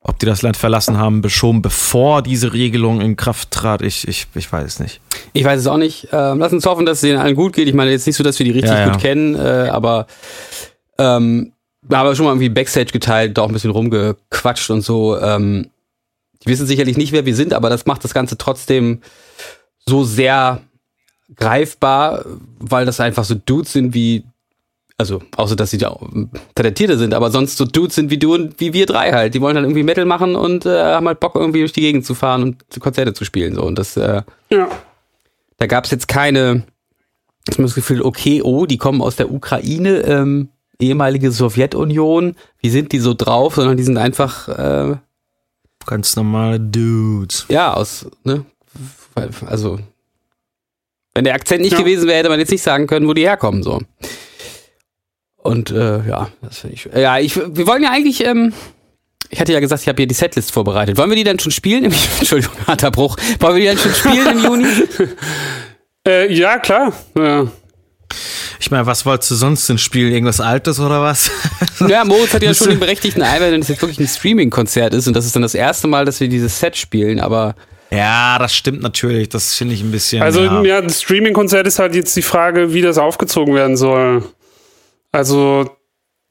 Speaker 2: Ob die das Land verlassen haben, schon bevor diese Regelung in Kraft trat, ich, ich, ich weiß es nicht.
Speaker 1: ich weiß es auch nicht. Ähm, lass uns hoffen, dass es denen allen gut geht. Ich meine, jetzt nicht so, dass wir die richtig
Speaker 2: Ja, ja.
Speaker 1: gut kennen, äh, aber ähm, wir haben schon mal irgendwie Backstage geteilt, da auch ein bisschen rumgequatscht und so. Ähm, die wissen sicherlich nicht, wer wir sind, aber das macht das Ganze trotzdem so sehr greifbar, weil das einfach so Dudes sind wie, also außer dass sie da auch, ähm, talentierte sind, aber sonst so Dudes sind wie du und wie wir drei halt. Die wollen halt irgendwie Metal machen und äh, haben halt Bock irgendwie durch die Gegend zu fahren und Konzerte zu spielen so und das äh,
Speaker 3: Ja.
Speaker 1: da gab es jetzt keine, ich habe das Gefühl, okay, oh, die kommen aus der Ukraine, ähm, ehemalige Sowjetunion, wie sind die so drauf, sondern die sind einfach, äh,
Speaker 2: Ganz normale Dudes.
Speaker 1: ja, aus, ne, weil- also, wenn der Akzent nicht
Speaker 3: Ja.
Speaker 1: gewesen wäre, hätte man jetzt nicht sagen können, wo die herkommen, so. Und, äh, ja, das finde ich, ja, ich, wir wollen ja eigentlich, ähm, ich hatte ja gesagt, ich habe hier die Setlist vorbereitet. Wollen wir die dann schon spielen? Entschuldigung, harter Bruch. Wollen wir die dann schon spielen im Juni?
Speaker 3: Äh, ja, klar. Ja.
Speaker 2: Ich meine, was wolltest du sonst denn spielen? Irgendwas Altes oder was?
Speaker 1: Ja, Moritz hat ja schon den berechtigten Einwand, wenn es jetzt wirklich ein Streaming-Konzert ist und das ist dann das erste Mal, dass wir dieses Set spielen, aber
Speaker 2: ja, das stimmt natürlich. Das finde ich ein bisschen.
Speaker 3: Also,
Speaker 2: ja.
Speaker 3: ja, das Streaming-Konzert ist halt jetzt die Frage, wie das aufgezogen werden soll. Also,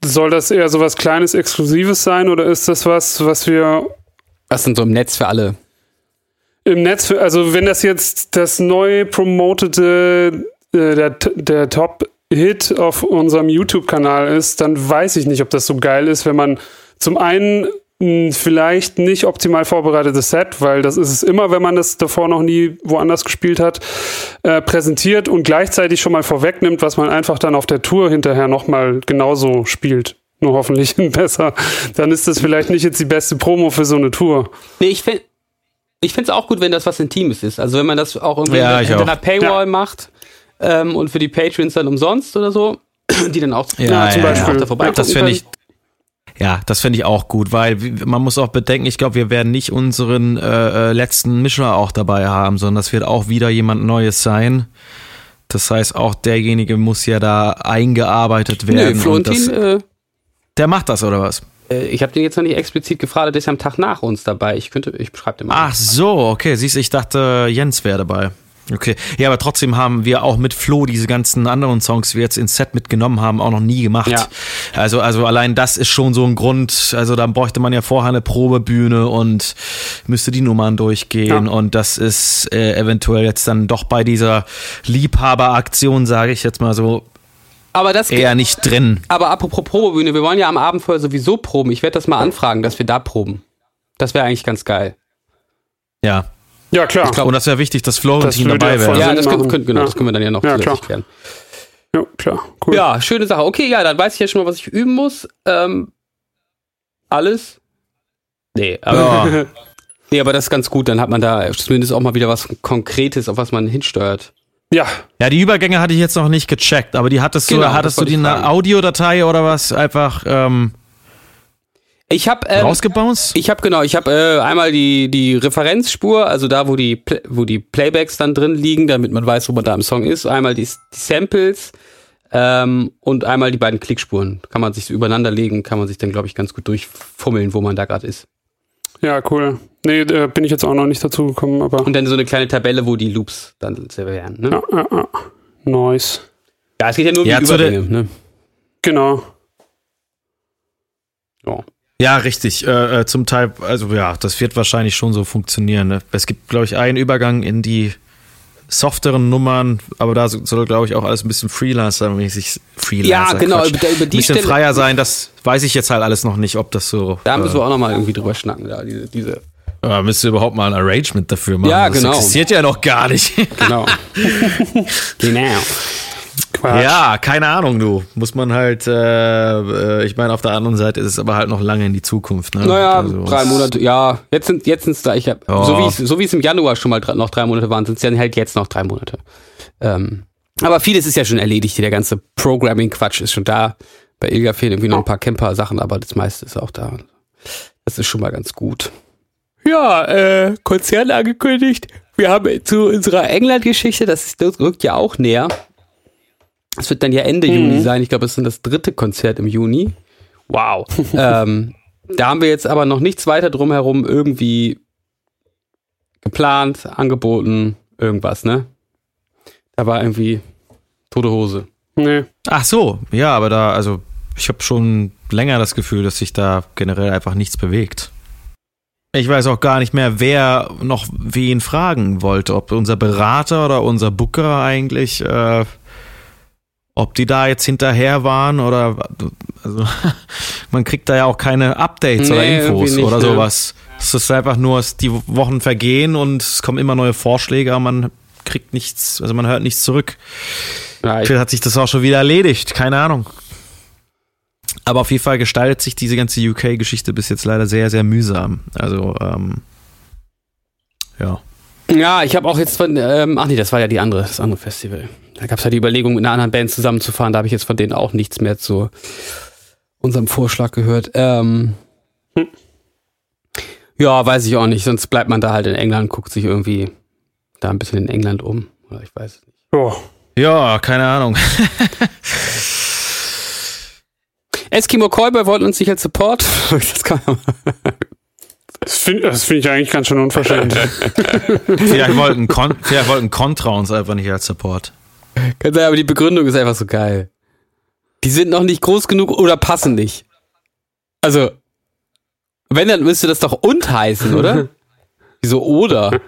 Speaker 3: soll das eher so was Kleines, Exklusives sein oder ist das was, was wir
Speaker 1: was denn so im Netz für alle?
Speaker 3: im Netz, also wenn das jetzt das neu promotete, äh, der, der Top-Hit auf unserem YouTube-Kanal ist, dann weiß ich nicht, ob das so geil ist, wenn man zum einen vielleicht nicht optimal vorbereitetes Set, weil das ist es immer, wenn man das davor noch nie woanders gespielt hat, äh, präsentiert und gleichzeitig schon mal vorwegnimmt, was man einfach dann auf der Tour hinterher nochmal genauso spielt. Nur hoffentlich besser. Dann ist das vielleicht nicht jetzt die beste Promo für so eine Tour.
Speaker 1: Nee, ich finde ich finde es auch gut, wenn das was Intimes ist. Also wenn man das auch irgendwie
Speaker 2: Ja,
Speaker 1: hinter, einer Paywall
Speaker 3: Ja.
Speaker 1: macht ähm, und für die Patrons dann umsonst oder so, die dann auch
Speaker 2: Ja,
Speaker 3: zum
Speaker 2: ja,
Speaker 3: Beispiel.
Speaker 1: auch da vorbei
Speaker 2: Das finde ich. Ja, das finde ich auch gut, weil man muss auch bedenken, ich glaube, wir werden nicht unseren äh, äh, letzten Mischer auch dabei haben, sondern das wird auch wieder jemand Neues sein. Das heißt, auch derjenige muss ja da eingearbeitet werden.
Speaker 1: Nö,
Speaker 2: und das,
Speaker 1: Florentin, äh,
Speaker 2: Der macht das, oder was?
Speaker 1: Äh, ich habe den jetzt noch nicht explizit gefragt, der ist ja am Tag nach uns dabei. Ich könnte, ich beschreibe den mal.
Speaker 2: Ach so, okay. Siehst du, ich dachte, Jens wäre dabei. Okay. Ja, aber trotzdem haben wir auch mit Flo diese ganzen anderen Songs, die wir jetzt ins Set mitgenommen haben, auch noch nie gemacht.
Speaker 1: Ja.
Speaker 2: Also, also allein das ist schon so ein Grund. Also da bräuchte man ja vorher eine Probebühne und müsste die Nummern durchgehen.
Speaker 3: Ja.
Speaker 2: Und das ist äh, eventuell jetzt dann doch bei dieser Liebhaberaktion, sage ich jetzt mal so,
Speaker 1: Aber das
Speaker 2: eher nicht drin.
Speaker 1: Aber apropos Probebühne, wir wollen ja am Abend vorher sowieso proben. Ich werde das mal anfragen, dass wir da proben. Das wäre eigentlich ganz geil.
Speaker 2: Ja.
Speaker 3: Ja, klar.
Speaker 2: Und das wäre wichtig, dass
Speaker 3: Das
Speaker 2: Florentin
Speaker 3: würde
Speaker 2: dabei wäre.
Speaker 1: Ja, das können, können, genau,
Speaker 3: Ja.
Speaker 1: das können wir dann ja noch
Speaker 3: Ja,
Speaker 1: zusätzlich
Speaker 3: klar.
Speaker 1: klären.
Speaker 3: ja, klar. Cool.
Speaker 1: Ja, schöne Sache. Okay, ja, dann weiß ich ja schon mal, was ich üben muss. Ähm, alles? Nee, aber,
Speaker 2: Ja.
Speaker 1: nee, aber das ist ganz gut. Dann hat man da zumindest auch mal wieder was Konkretes, auf was man hinsteuert.
Speaker 3: Ja,
Speaker 2: Ja, die Übergänge hatte ich jetzt noch nicht gecheckt, aber die hattest du,
Speaker 1: Genau, das
Speaker 2: hattest du die in einer. Audiodatei oder was einfach ähm,
Speaker 1: Ich habe ähm,
Speaker 2: rausgebounced?
Speaker 1: Ich habe genau, ich habe äh, einmal die die Referenzspur, also da wo die wo die Playbacks dann drin liegen, damit man weiß, wo man da im Song ist. Einmal die, die Samples ähm, und einmal die beiden Klickspuren. Kann man sich so übereinander legen, kann man sich dann glaube ich ganz gut durchfummeln, wo man da gerade ist.
Speaker 3: ja, cool. Nee, da bin ich jetzt auch noch nicht dazu gekommen, aber.
Speaker 1: Und dann so eine kleine Tabelle, wo die Loops dann werden. Ne? Ja.
Speaker 3: Ja, ja, ja. Nice.
Speaker 1: es geht ja nur um
Speaker 2: Ja,
Speaker 1: die
Speaker 2: zu der-
Speaker 1: Übergänge. Ne?
Speaker 3: Genau.
Speaker 1: Ja.
Speaker 2: Ja, richtig. Äh, äh, zum Teil, also ja, das wird wahrscheinlich schon so funktionieren. Ne? Es gibt, glaube ich, einen Übergang in die softeren Nummern, aber da so- soll, glaube ich, auch alles ein bisschen Freelancer-mäßig Freelancer.
Speaker 1: Ja, genau,
Speaker 2: Quatsch.
Speaker 1: über, über
Speaker 2: ein
Speaker 1: die
Speaker 2: bisschen
Speaker 1: Stelle.
Speaker 2: freier sein, das weiß ich jetzt halt alles noch nicht, ob das so.
Speaker 1: Da müssen
Speaker 2: äh,
Speaker 1: wir auch nochmal irgendwie drüber schnacken. Da, diese, diese,
Speaker 2: äh, müsste überhaupt mal ein Arrangement dafür machen.
Speaker 1: Ja,
Speaker 2: das
Speaker 1: genau.
Speaker 2: existiert ja noch gar nicht.
Speaker 1: genau. genau.
Speaker 3: Quatsch.
Speaker 2: Ja, keine Ahnung, du. Muss man halt, äh, äh, ich meine, auf der anderen Seite ist es aber halt noch lange in die Zukunft. Ne?
Speaker 1: Naja,
Speaker 2: Also,
Speaker 1: drei Monate, ja, jetzt sind jetzt sind's da, ich hab,
Speaker 2: Ja.
Speaker 1: so wie es so wie es im Januar schon mal noch drei Monate waren, sind es dann halt jetzt noch drei Monate. Ähm, aber vieles ist ja schon erledigt, der ganze Programming-Quatsch ist schon da. Bei Ilga fehlen irgendwie noch ein paar Camper-Sachen, aber das meiste ist auch da. Das ist schon mal ganz gut. Ja, äh, Konzert angekündigt. Wir haben zu unserer England-Geschichte, das, ist- das rückt ja auch näher. Es wird dann ja Ende
Speaker 3: Mhm.
Speaker 1: Juni sein. Ich glaube, es ist dann das dritte Konzert im Juni. Wow. ähm, da haben wir jetzt aber noch nichts weiter drumherum irgendwie geplant, angeboten, irgendwas, ne? Da war irgendwie tote Hose.
Speaker 3: Nee.
Speaker 2: Ach so, ja, aber da, also ich habe schon länger das Gefühl, dass sich da generell einfach nichts bewegt. Ich weiß auch gar nicht mehr, wer noch wen fragen wollte, ob unser Berater oder unser Booker eigentlich, äh, ob die da jetzt hinterher waren oder also man kriegt da ja auch keine Updates oder
Speaker 1: Nee,
Speaker 2: Infos
Speaker 1: irgendwie nicht,
Speaker 2: oder
Speaker 1: ne.
Speaker 2: sowas. Es ist einfach nur, die Wochen vergehen und es kommen immer neue Vorschläge, aber man kriegt nichts, also man hört nichts zurück.
Speaker 1: Ja, ich,
Speaker 2: Vielleicht hat sich das auch schon wieder erledigt, keine Ahnung. Aber auf jeden Fall gestaltet sich diese ganze UK-Geschichte bis jetzt leider sehr, sehr mühsam. Also, ähm, ja.
Speaker 1: Ja, ich habe auch jetzt von, ähm, ach nee, das war ja die andere, das andere Festival. Da gab es ja die Überlegung, mit einer anderen Band zusammenzufahren. Da habe ich jetzt von denen auch nichts mehr zu unserem Vorschlag gehört. Ähm,
Speaker 3: Hm.
Speaker 1: Ja, weiß ich auch nicht. Sonst bleibt man da halt in England, guckt sich irgendwie da ein bisschen in England um. Oder ich weiß es nicht.
Speaker 3: Oh.
Speaker 2: Ja, keine Ahnung.
Speaker 1: Eskimo Callboy wollten uns nicht als Support. Das kann man
Speaker 3: Das finde find ich eigentlich ganz schön unverschämt.
Speaker 2: Vielleicht wollten, Kon vielleicht wollten Contra uns einfach nicht als Support.
Speaker 1: Kann sein, aber die Begründung ist einfach so geil. Die sind noch nicht groß genug oder passen nicht. Also, wenn, dann müsste das doch und heißen, oder? Wieso oder?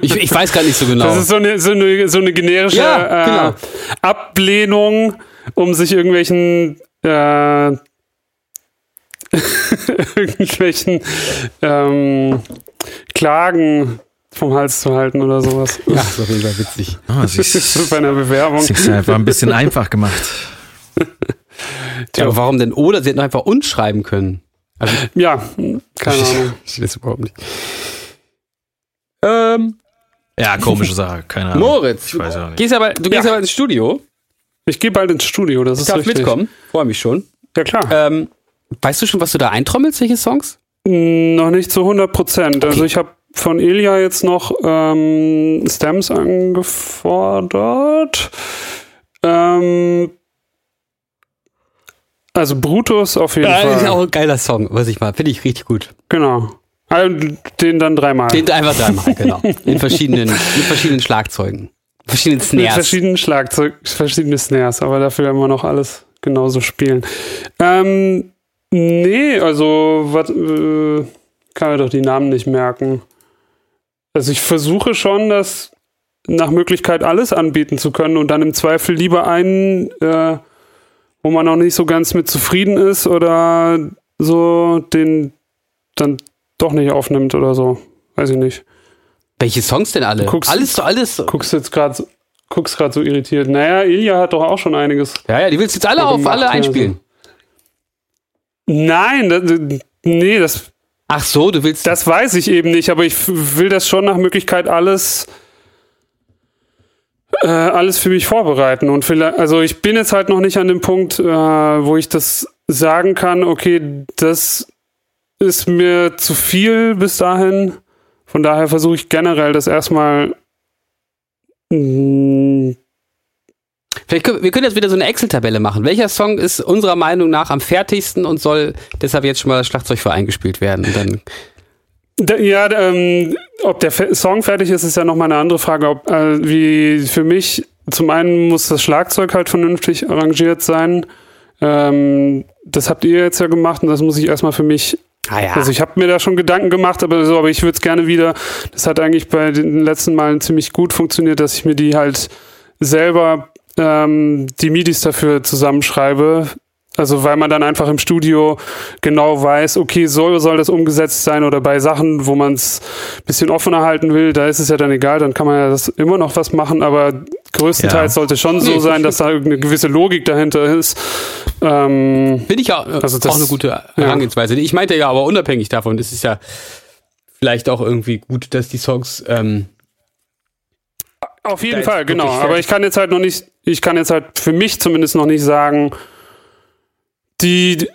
Speaker 1: Ich, ich weiß gar nicht so genau.
Speaker 3: Das ist so eine, so eine, so eine generische
Speaker 1: Ja,
Speaker 3: äh,
Speaker 1: genau.
Speaker 3: Ablehnung, um sich irgendwelchen äh, irgendwelchen ähm, Klagen vom Hals zu halten oder sowas.
Speaker 1: ja, ist auf jeden Fall witzig.
Speaker 2: Sie
Speaker 3: Das ist bei einer Bewerbung.
Speaker 2: sie ist einfach ein bisschen einfach gemacht.
Speaker 1: Ja, aber warum denn oder? Sie hätten einfach und schreiben können. Also,
Speaker 3: Ja, keine Ahnung.
Speaker 1: ich weiß überhaupt nicht. Ähm,
Speaker 2: Ja, komische Sache, keine Ahnung.
Speaker 1: Moritz,
Speaker 2: Ich weiß auch nicht.
Speaker 1: gehst aber, du gehst
Speaker 3: Ja.
Speaker 1: aber ins Studio.
Speaker 3: Ich gehe bald ins Studio, das
Speaker 1: Ich
Speaker 3: ist
Speaker 1: darf
Speaker 3: richtig.
Speaker 1: mitkommen. Freue mich schon.
Speaker 3: Ja, klar.
Speaker 1: Ähm, weißt du schon, was du da eintrommelst, welche Songs?
Speaker 3: Noch nicht zu 100 Prozent. Also ich habe von Ilja jetzt noch ähm, Stems angefordert. Ähm, Also Brutus auf jeden
Speaker 1: Ja,
Speaker 3: Fall.
Speaker 1: ist auch ein geiler Song, weiß ich mal. Finde ich richtig gut.
Speaker 3: Genau. Also, Den dann dreimal.
Speaker 1: Den einfach dreimal, genau. In verschiedenen, mit verschiedenen Schlagzeugen. Verschiedenen
Speaker 3: Mit
Speaker 1: Snares.
Speaker 3: verschiedenen Schlagzeug, verschiedene Snares, aber dafür immer noch alles genauso spielen. Ähm, nee, also was, äh, kann mir doch die Namen nicht merken. Also ich versuche schon, das nach Möglichkeit alles anbieten zu können und dann im Zweifel lieber einen, äh, wo man noch nicht so ganz mit zufrieden ist oder so, den dann doch nicht aufnimmt oder so. Weiß ich nicht.
Speaker 1: Welche Songs denn alle?
Speaker 3: Guckst-
Speaker 1: alles, alles.
Speaker 3: Guckst jetzt gerade so, guckst gerade so irritiert. Naja, Ilja hat doch auch schon einiges.
Speaker 1: Ja, ja, die willst jetzt alle auf alle einspielen.
Speaker 3: Nein, das, nee, das,
Speaker 1: Ach so, du willst.
Speaker 3: das weiß ich eben nicht, aber ich will das schon nach Möglichkeit alles, äh, alles für mich vorbereiten. Und vielleicht, also ich bin jetzt halt noch nicht an dem Punkt, äh, wo ich das sagen kann, okay, das ist mir zu viel bis dahin. Von daher versuche ich generell das erstmal mh,
Speaker 1: Vielleicht können, wir können jetzt wieder so eine Excel-Tabelle machen. Welcher Song ist unserer Meinung nach am fertigsten und soll deshalb jetzt schon mal das Schlagzeug für eingespielt werden? Und dann,
Speaker 3: Da, ja, ähm, ob der Song fertig ist, ist ja nochmal eine andere Frage. Ob, äh, wie für mich, zum einen muss das Schlagzeug halt vernünftig arrangiert sein. Ähm, das habt ihr jetzt ja gemacht und das muss ich erstmal für mich.
Speaker 1: ah ja.
Speaker 3: Also ich habe mir da schon Gedanken gemacht, aber so, aber ich würde es gerne wieder. Das hat eigentlich bei den letzten Malen ziemlich gut funktioniert, dass ich mir die halt selber ähm, die MIDIs dafür zusammenschreibe. Also weil man dann einfach im Studio genau weiß, okay, soll, soll das umgesetzt sein oder bei Sachen, wo man es ein bisschen offener halten will, da ist es ja dann egal, dann kann man ja das immer noch was machen, aber größtenteils
Speaker 2: Ja.
Speaker 3: sollte schon so sein, dass da irgendeine gewisse Logik dahinter ist. Ähm,
Speaker 1: Finde ich ja äh,
Speaker 3: Also das-
Speaker 1: auch eine gute Herangehensweise. Ich meinte ja, aber unabhängig davon, es ist ja vielleicht auch irgendwie gut, dass die Songs ähm,
Speaker 3: Auf jeden Fall, genau.
Speaker 1: fertig.
Speaker 3: Aber ich kann jetzt halt noch nicht, ich kann jetzt halt für mich zumindest noch nicht sagen, die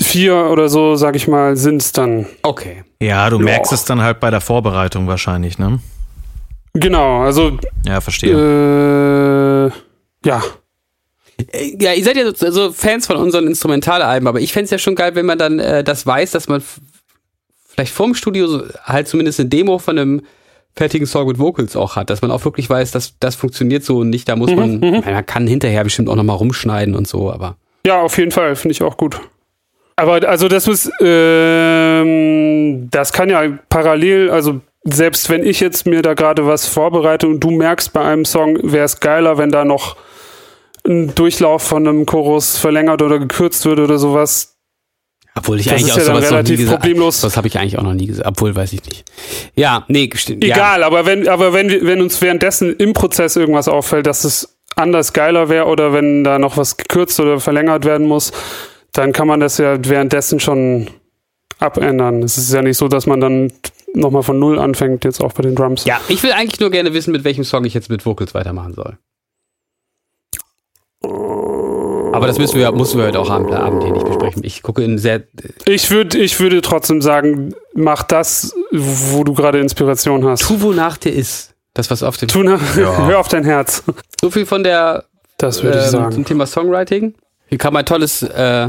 Speaker 3: vier oder so, sag ich mal, sind's dann.
Speaker 1: okay.
Speaker 2: Ja, du merkst es dann halt bei der Vorbereitung wahrscheinlich, ne?
Speaker 3: Genau, also
Speaker 2: Ja, verstehe.
Speaker 3: äh, ja.
Speaker 1: Ja, ihr seid ja so, Fans von unseren Instrumentalalben, aber ich fände es ja schon geil, wenn man dann äh, das weiß, dass man vielleicht vorm Studio so, halt zumindest eine Demo von einem fertigen Song mit Vocals auch hat, dass man auch wirklich weiß, dass das funktioniert so und nicht, da muss man, man kann hinterher bestimmt auch nochmal rumschneiden und so, aber
Speaker 3: Ja, auf jeden Fall, finde ich auch gut. Aber also das muss, ähm, das kann ja parallel, also selbst wenn ich jetzt mir da gerade was vorbereite und du merkst bei einem Song, wäre es geiler, wenn da noch ein Durchlauf von einem Chorus verlängert oder gekürzt wird oder sowas.
Speaker 1: Obwohl ich
Speaker 3: Das
Speaker 1: eigentlich
Speaker 3: ist
Speaker 1: auch
Speaker 3: ja
Speaker 1: sowas noch nie
Speaker 3: relativ
Speaker 1: gesagt
Speaker 3: problemlos.
Speaker 1: Das habe ich eigentlich auch noch nie gesagt, obwohl weiß ich nicht. Ja, nee, stimmt. Ja.
Speaker 3: Egal, aber wenn, aber wenn, wenn uns währenddessen im Prozess irgendwas auffällt, dass es anders geiler wäre oder wenn da noch was gekürzt oder verlängert werden muss, dann kann man das ja währenddessen schon abändern. Es ist ja nicht so, dass man dann nochmal von Null anfängt, jetzt auch bei den Drums.
Speaker 1: Ja, ich will eigentlich nur gerne wissen, mit welchem Song ich jetzt mit Vocals weitermachen soll. Aber das müssen wir, müssen wir heute auch am Abend hier nicht besprechen. Ich gucke in sehr,
Speaker 3: Ich würde, ich würde trotzdem sagen, mach das, wo du gerade Inspiration hast.
Speaker 1: tu wonach dir ist. Das, was auf dem,
Speaker 3: Tu nach, hör auf dein Herz.
Speaker 1: so viel von der,
Speaker 3: Das würde ich
Speaker 1: ähm,
Speaker 3: sagen.
Speaker 1: zum Thema Songwriting. Hier kam ein tolles, äh,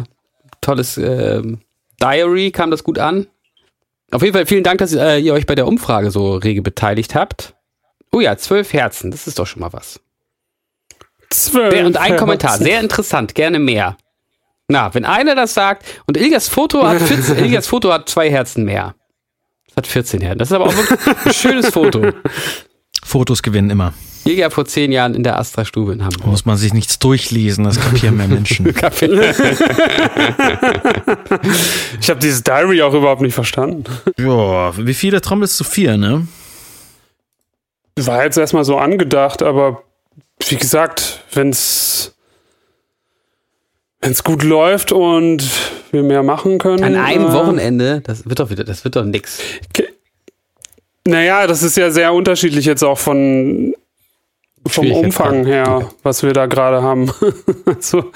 Speaker 1: tolles, ähm, Diary, kam das gut an. Auf jeden Fall vielen Dank, dass äh, ihr euch bei der Umfrage so rege beteiligt habt. Oh ja, zwölf Herzen, das ist doch schon mal was.
Speaker 3: Zwölf
Speaker 1: Und ein. Kommentar, sehr interessant, gerne mehr. Na, wenn einer das sagt, und Ilgas Foto hat 14, Ilgas Foto hat zwei Herzen mehr. Das hat 14 Herzen. Das ist aber auch wirklich ein schönes Foto.
Speaker 2: Fotos gewinnen immer.
Speaker 1: Ilga vor zehn Jahren in der Astra-Stube in Hamburg.
Speaker 2: Muss man sich nichts durchlesen, das kapieren mehr Menschen.
Speaker 3: Ich habe dieses Diary auch überhaupt nicht verstanden.
Speaker 2: ja, wie viele trommelst du? Vier, ne?
Speaker 3: War jetzt erstmal so angedacht, aber wie gesagt, wenn's wenn's gut läuft und wir mehr machen können.
Speaker 1: An einem
Speaker 3: äh,
Speaker 1: Wochenende, das wird doch wieder, das wird doch nix.
Speaker 3: Naja, das ist ja sehr unterschiedlich jetzt auch von vom. Umfang her,
Speaker 1: Okay.
Speaker 3: was wir da gerade haben. also,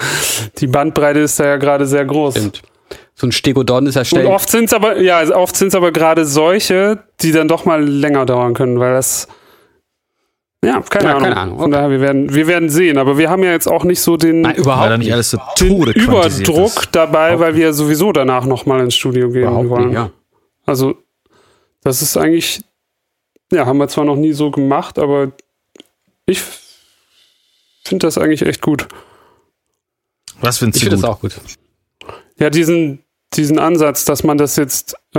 Speaker 3: die Bandbreite ist da ja gerade sehr groß.
Speaker 1: Stimmt. So ein Stegodon ist ja
Speaker 3: Und
Speaker 1: schnell.
Speaker 3: oft sind es aber, ja, oft sind es aber gerade solche, die dann doch mal länger dauern können, weil das Ja, keine
Speaker 1: Ja,
Speaker 3: Ahnung.
Speaker 1: keine Ahnung.
Speaker 3: Von
Speaker 1: Okay.
Speaker 3: daher, wir werden, wir werden sehen. Aber wir haben ja jetzt auch nicht so den,
Speaker 1: Nein, überhaupt
Speaker 2: nicht alles so
Speaker 3: den
Speaker 2: Tode
Speaker 3: Überdruck
Speaker 2: ist.
Speaker 3: dabei, weil wir sowieso danach nochmal ins Studio gehen
Speaker 1: Überhaupt
Speaker 3: wollen.
Speaker 1: nicht, ja.
Speaker 3: Also, das ist eigentlich, ja, haben wir zwar noch nie so gemacht, aber ich finde das eigentlich echt gut.
Speaker 2: Was findest
Speaker 1: Ich
Speaker 2: du
Speaker 1: finde das auch gut.
Speaker 3: Ja, diesen, diesen Ansatz, dass man das jetzt äh,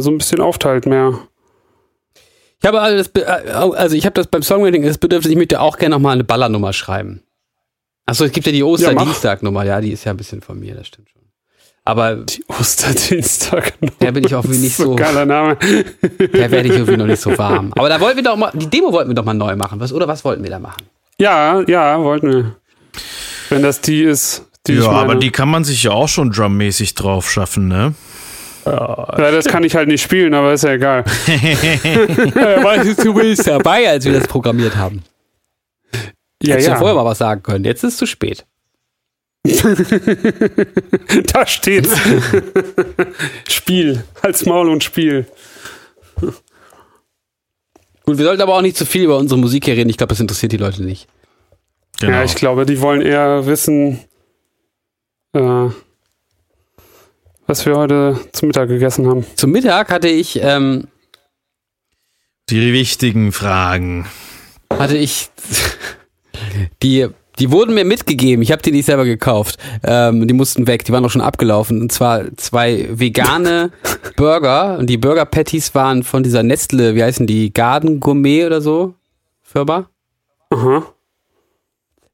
Speaker 3: so ein bisschen aufteilt mehr.
Speaker 1: Ich habe also, das, Be- äh, also ich habe das beim Songwriting das Bedürfnis, ich möchte auch gerne nochmal eine Ballernummer schreiben. Achso, es gibt ja die Osterdienstagnummer, ja, die ist ja ein bisschen von mir, das stimmt schon. Aber
Speaker 3: Die Osterdienstag.
Speaker 1: Da bin ich auch irgendwie nicht so-
Speaker 3: Geiler Name.
Speaker 1: da werde ich irgendwie noch nicht so warm. Aber da wollten wir doch mal, die Demo wollten wir doch mal neu machen. Was, oder was wollten wir da machen?
Speaker 3: Ja, ja, wollten wir. Wenn das die ist, die ich
Speaker 2: ja,
Speaker 3: meine.
Speaker 2: aber die kann man sich ja auch schon drummäßig drauf schaffen, ne?
Speaker 3: Ja, das kann ich halt nicht spielen, aber ist ja egal.
Speaker 1: Weißt du, du bist dabei, als wir das programmiert haben.
Speaker 3: Ja,
Speaker 1: Hättest du
Speaker 3: ja.
Speaker 1: vorher mal was sagen können. Jetzt ist es zu spät.
Speaker 3: da steht's. Spiel. Als Maul und Spiel.
Speaker 1: Gut, wir sollten aber auch nicht zu viel über unsere Musik hier reden. Ich glaube, das interessiert die Leute nicht.
Speaker 2: Genau.
Speaker 3: Ja, ich glaube, die wollen eher wissen, äh, was wir heute zum Mittag gegessen haben.
Speaker 1: Zum Mittag hatte ich, ähm,
Speaker 2: Die wichtigen Fragen.
Speaker 1: hatte ich die die wurden mir mitgegeben. Ich habe die nicht selber gekauft. Ähm, die mussten weg. Die waren doch schon abgelaufen. Und zwar zwei vegane Burger. Und die Burger Patties waren von dieser Nestle, wie heißen die? Garden Gourmet oder so? Firma?
Speaker 3: Aha.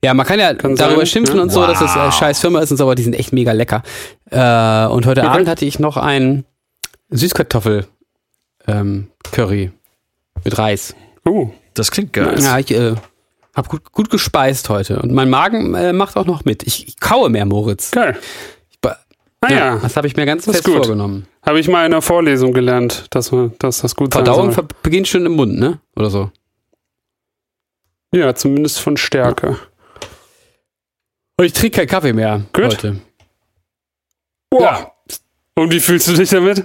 Speaker 1: Ja, man kann ja
Speaker 3: Kann
Speaker 1: darüber
Speaker 3: sein,
Speaker 1: schimpfen
Speaker 3: ja.
Speaker 1: und so, dass das äh, scheiß Firma ist und so, aber die sind echt mega lecker. Äh, und heute
Speaker 3: Okay.
Speaker 1: Abend hatte ich noch ein Süßkartoffel ähm, Curry mit Reis.
Speaker 3: Oh,
Speaker 2: Das klingt geil.
Speaker 1: Ja, ich äh, habe gut, gut gespeist heute und mein Magen äh, macht auch noch mit. Ich, ich kaue mehr, Moritz.
Speaker 3: geil.
Speaker 1: Ba-
Speaker 3: Ah ja,
Speaker 1: das habe ich mir ganz
Speaker 3: Das
Speaker 1: fest vorgenommen.
Speaker 3: habe ich mal in der Vorlesung gelernt, dass, man, dass das gut
Speaker 1: Verdauung
Speaker 3: sein soll.
Speaker 1: ver beginnt schon im Mund, ne? Oder so.
Speaker 3: Ja, zumindest von Stärke.
Speaker 1: Und ich trinke keinen Kaffee mehr
Speaker 3: Gut.
Speaker 1: heute.
Speaker 3: Boah. Und wie fühlst du dich damit?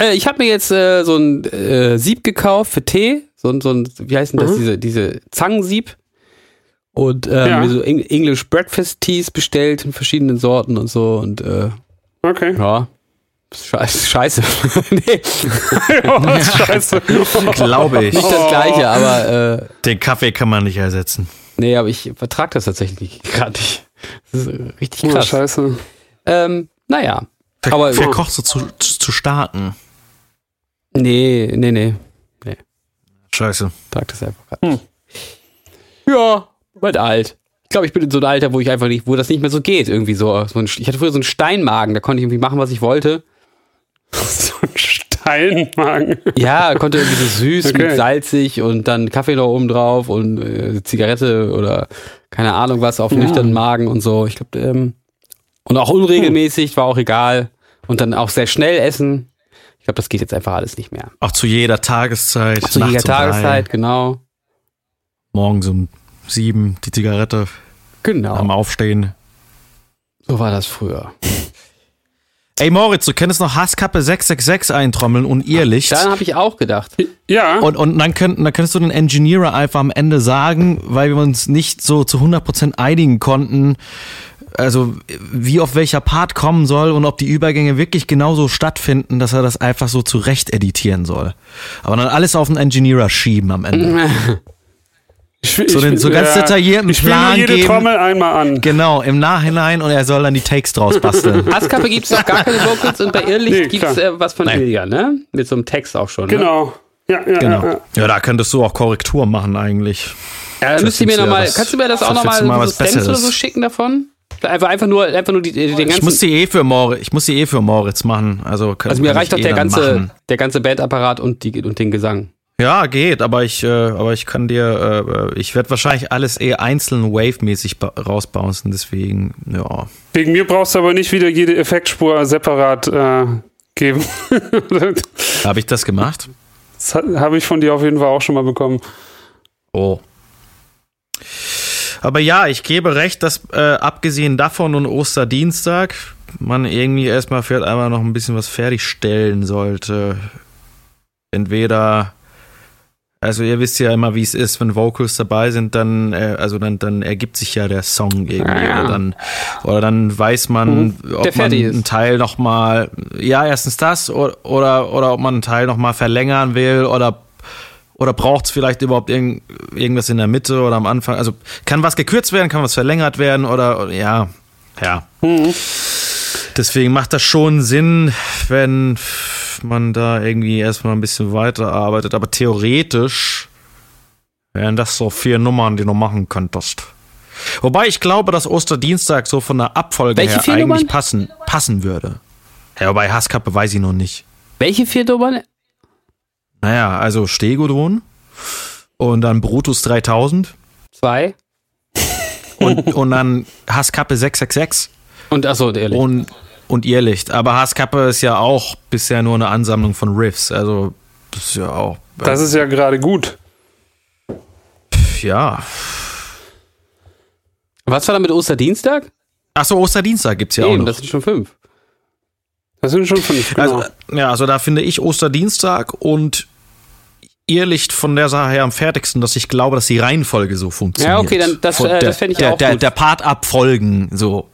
Speaker 1: Äh, ich habe mir jetzt äh, so ein äh, Sieb gekauft für Tee. So, ein- so ein, wie heißen das,
Speaker 3: Mhm.
Speaker 1: diese, diese Zangensieb. Und ähm,
Speaker 3: Ja.
Speaker 1: mir so Eng English Breakfast Teas bestellt in verschiedenen Sorten und so. Und äh,
Speaker 3: Okay.
Speaker 1: ja, scheiße. scheiße. nee,
Speaker 3: oh, scheiße.
Speaker 2: Glaube ich.
Speaker 1: nicht das gleiche, aber äh,
Speaker 2: Den Kaffee kann man nicht ersetzen.
Speaker 1: nee, aber ich vertrag das tatsächlich gerade nicht. Das ist richtig
Speaker 3: Oh,
Speaker 1: krass.
Speaker 3: scheiße.
Speaker 1: ähm, naja.
Speaker 2: Ver
Speaker 1: Aber-
Speaker 2: verkochst du zu, zu, zu starken.
Speaker 1: Nee, nee, nee.
Speaker 2: Scheiße.
Speaker 1: Trag das einfach gerade. nicht. Ja, bald alt. Ich glaube, ich bin in so einem Alter, wo ich einfach nicht, wo das nicht mehr so geht, irgendwie so. so ein, ich hatte früher so einen Steinmagen, da konnte ich irgendwie machen, was ich wollte.
Speaker 3: So ein Steinmagen.
Speaker 1: Ja, konnte irgendwie so süß
Speaker 3: Okay.
Speaker 1: mit salzig und dann Kaffee noch oben drauf und äh, Zigarette oder keine Ahnung was auf nüchternen Magen und so. Ich glaube, ähm, und auch unregelmäßig, war auch egal. Und dann auch sehr schnell essen. Ich glaube, das geht jetzt einfach alles nicht mehr.
Speaker 2: Auch zu jeder Tageszeit.
Speaker 1: Zu
Speaker 2: nachts
Speaker 1: jeder
Speaker 2: um drei,
Speaker 1: Tageszeit, genau.
Speaker 2: Morgens um sieben die Zigarette am
Speaker 1: Genau.
Speaker 2: Aufstehen.
Speaker 1: So war das früher.
Speaker 2: Ey Moritz, du könntest noch Hasskappe 666 eintrommeln und Irrlicht.
Speaker 1: Daran habe ich auch gedacht.
Speaker 3: Ja.
Speaker 2: Und, und dann, könnt, dann könntest du den Engineer einfach am Ende sagen, weil wir uns nicht so zu 100% einigen konnten, also wie auf welcher Part kommen soll und ob die Übergänge wirklich genauso stattfinden, dass er das einfach so zurecht editieren soll. Aber dann alles auf den Engineer schieben am Ende.
Speaker 3: Ich,
Speaker 2: So den- so ganz detaillierten
Speaker 3: Ich
Speaker 2: Plan
Speaker 3: jede
Speaker 2: geben.
Speaker 3: Trommel einmal an.
Speaker 2: Genau, im Nachhinein und er soll dann die Takes draus basteln.
Speaker 1: Askappe gibt es noch gar keine Vocals und bei Irrlicht
Speaker 3: Nee,
Speaker 1: gibt es äh, was von
Speaker 2: Nein.
Speaker 1: Ilja, ne? Mit so einem Text auch schon. Ne?
Speaker 3: Genau. Ja, ja,
Speaker 2: Genau.
Speaker 3: ja, ja.
Speaker 2: Ja, da könntest du auch Korrektur machen eigentlich.
Speaker 1: Ja, dann müsst ihr mir
Speaker 2: ja
Speaker 1: nochmal,
Speaker 2: was-
Speaker 1: kannst du mir das auch nochmal
Speaker 2: mal
Speaker 1: so Stems oder so schicken davon? Einfach, einfach nur, einfach nur die, den ganzen.
Speaker 2: Ich muss die eh für Moritz, ich muss die eh für Moritz machen. Also, kann,
Speaker 1: also mir reicht
Speaker 2: ich
Speaker 1: doch
Speaker 2: eh
Speaker 1: der ganze,
Speaker 2: machen.
Speaker 1: der ganze Bandapparat und die und den Gesang.
Speaker 2: Ja, geht, aber ich, äh, aber ich kann dir, äh, ich werde wahrscheinlich alles eh einzeln wave-mäßig rausbouncen, deswegen, ja.
Speaker 3: Wegen mir brauchst du aber nicht wieder jede Effektspur separat äh, geben.
Speaker 2: Habe ich das gemacht?
Speaker 3: das habe ich von dir auf jeden Fall auch schon mal bekommen.
Speaker 2: Oh. Aber ja, ich gebe recht, dass äh, abgesehen davon und Osterdienstag man irgendwie erstmal vielleicht einmal noch ein bisschen was fertigstellen sollte. Entweder Also ihr wisst ja immer, wie es ist, wenn Vocals dabei sind, dann äh, also dann dann ergibt sich ja der Song irgendwie
Speaker 1: Ja.
Speaker 2: oder dann oder dann weiß man,
Speaker 1: Mhm. Der
Speaker 2: ob man
Speaker 1: ist.
Speaker 2: einen Teil noch mal ja erstens das oder oder, oder ob man einen Teil noch mal verlängern will oder oder braucht es vielleicht überhaupt irgend, irgendwas in der Mitte oder am Anfang? Also kann was gekürzt werden, kann was verlängert werden oder, oder ja, ja. Deswegen macht das schon Sinn, wenn man da irgendwie erstmal ein bisschen weiterarbeitet. Aber theoretisch wären das so vier Nummern, die du machen könntest. Wobei ich glaube, dass Osterdienstag so von der Abfolge
Speaker 1: Welche
Speaker 2: her eigentlich
Speaker 1: Nummern?
Speaker 2: passen, passen würde. Ja, wobei Hasskappe weiß ich noch nicht.
Speaker 1: Welche vier Nummern?
Speaker 2: Naja, also Stegodon und dann Brutus 3000
Speaker 1: Zwei.
Speaker 2: und, und dann Hasskappe 666
Speaker 1: Und achso, ehrlich.
Speaker 2: und, und Irrlicht. Aber Hasskappe ist ja auch bisher nur eine Ansammlung von Riffs. Also, das ist ja auch.
Speaker 3: Das ist ja gerade gut.
Speaker 2: ja.
Speaker 1: Was war da mit Osterdienstag?
Speaker 2: Achso, Osterdienstag gibt's ja auch
Speaker 1: Eben,
Speaker 2: noch.
Speaker 1: das sind schon fünf.
Speaker 3: Das sind schon fünf. Genau.
Speaker 2: Also, ja, also da finde ich Osterdienstag und Irrlicht von der Sache her am fertigsten, dass ich glaube, dass die Reihenfolge so funktioniert.
Speaker 1: Ja, okay, dann das, äh, das fände ich
Speaker 2: der,
Speaker 1: auch
Speaker 2: der,
Speaker 1: gut.
Speaker 2: Der Part abfolgen, so.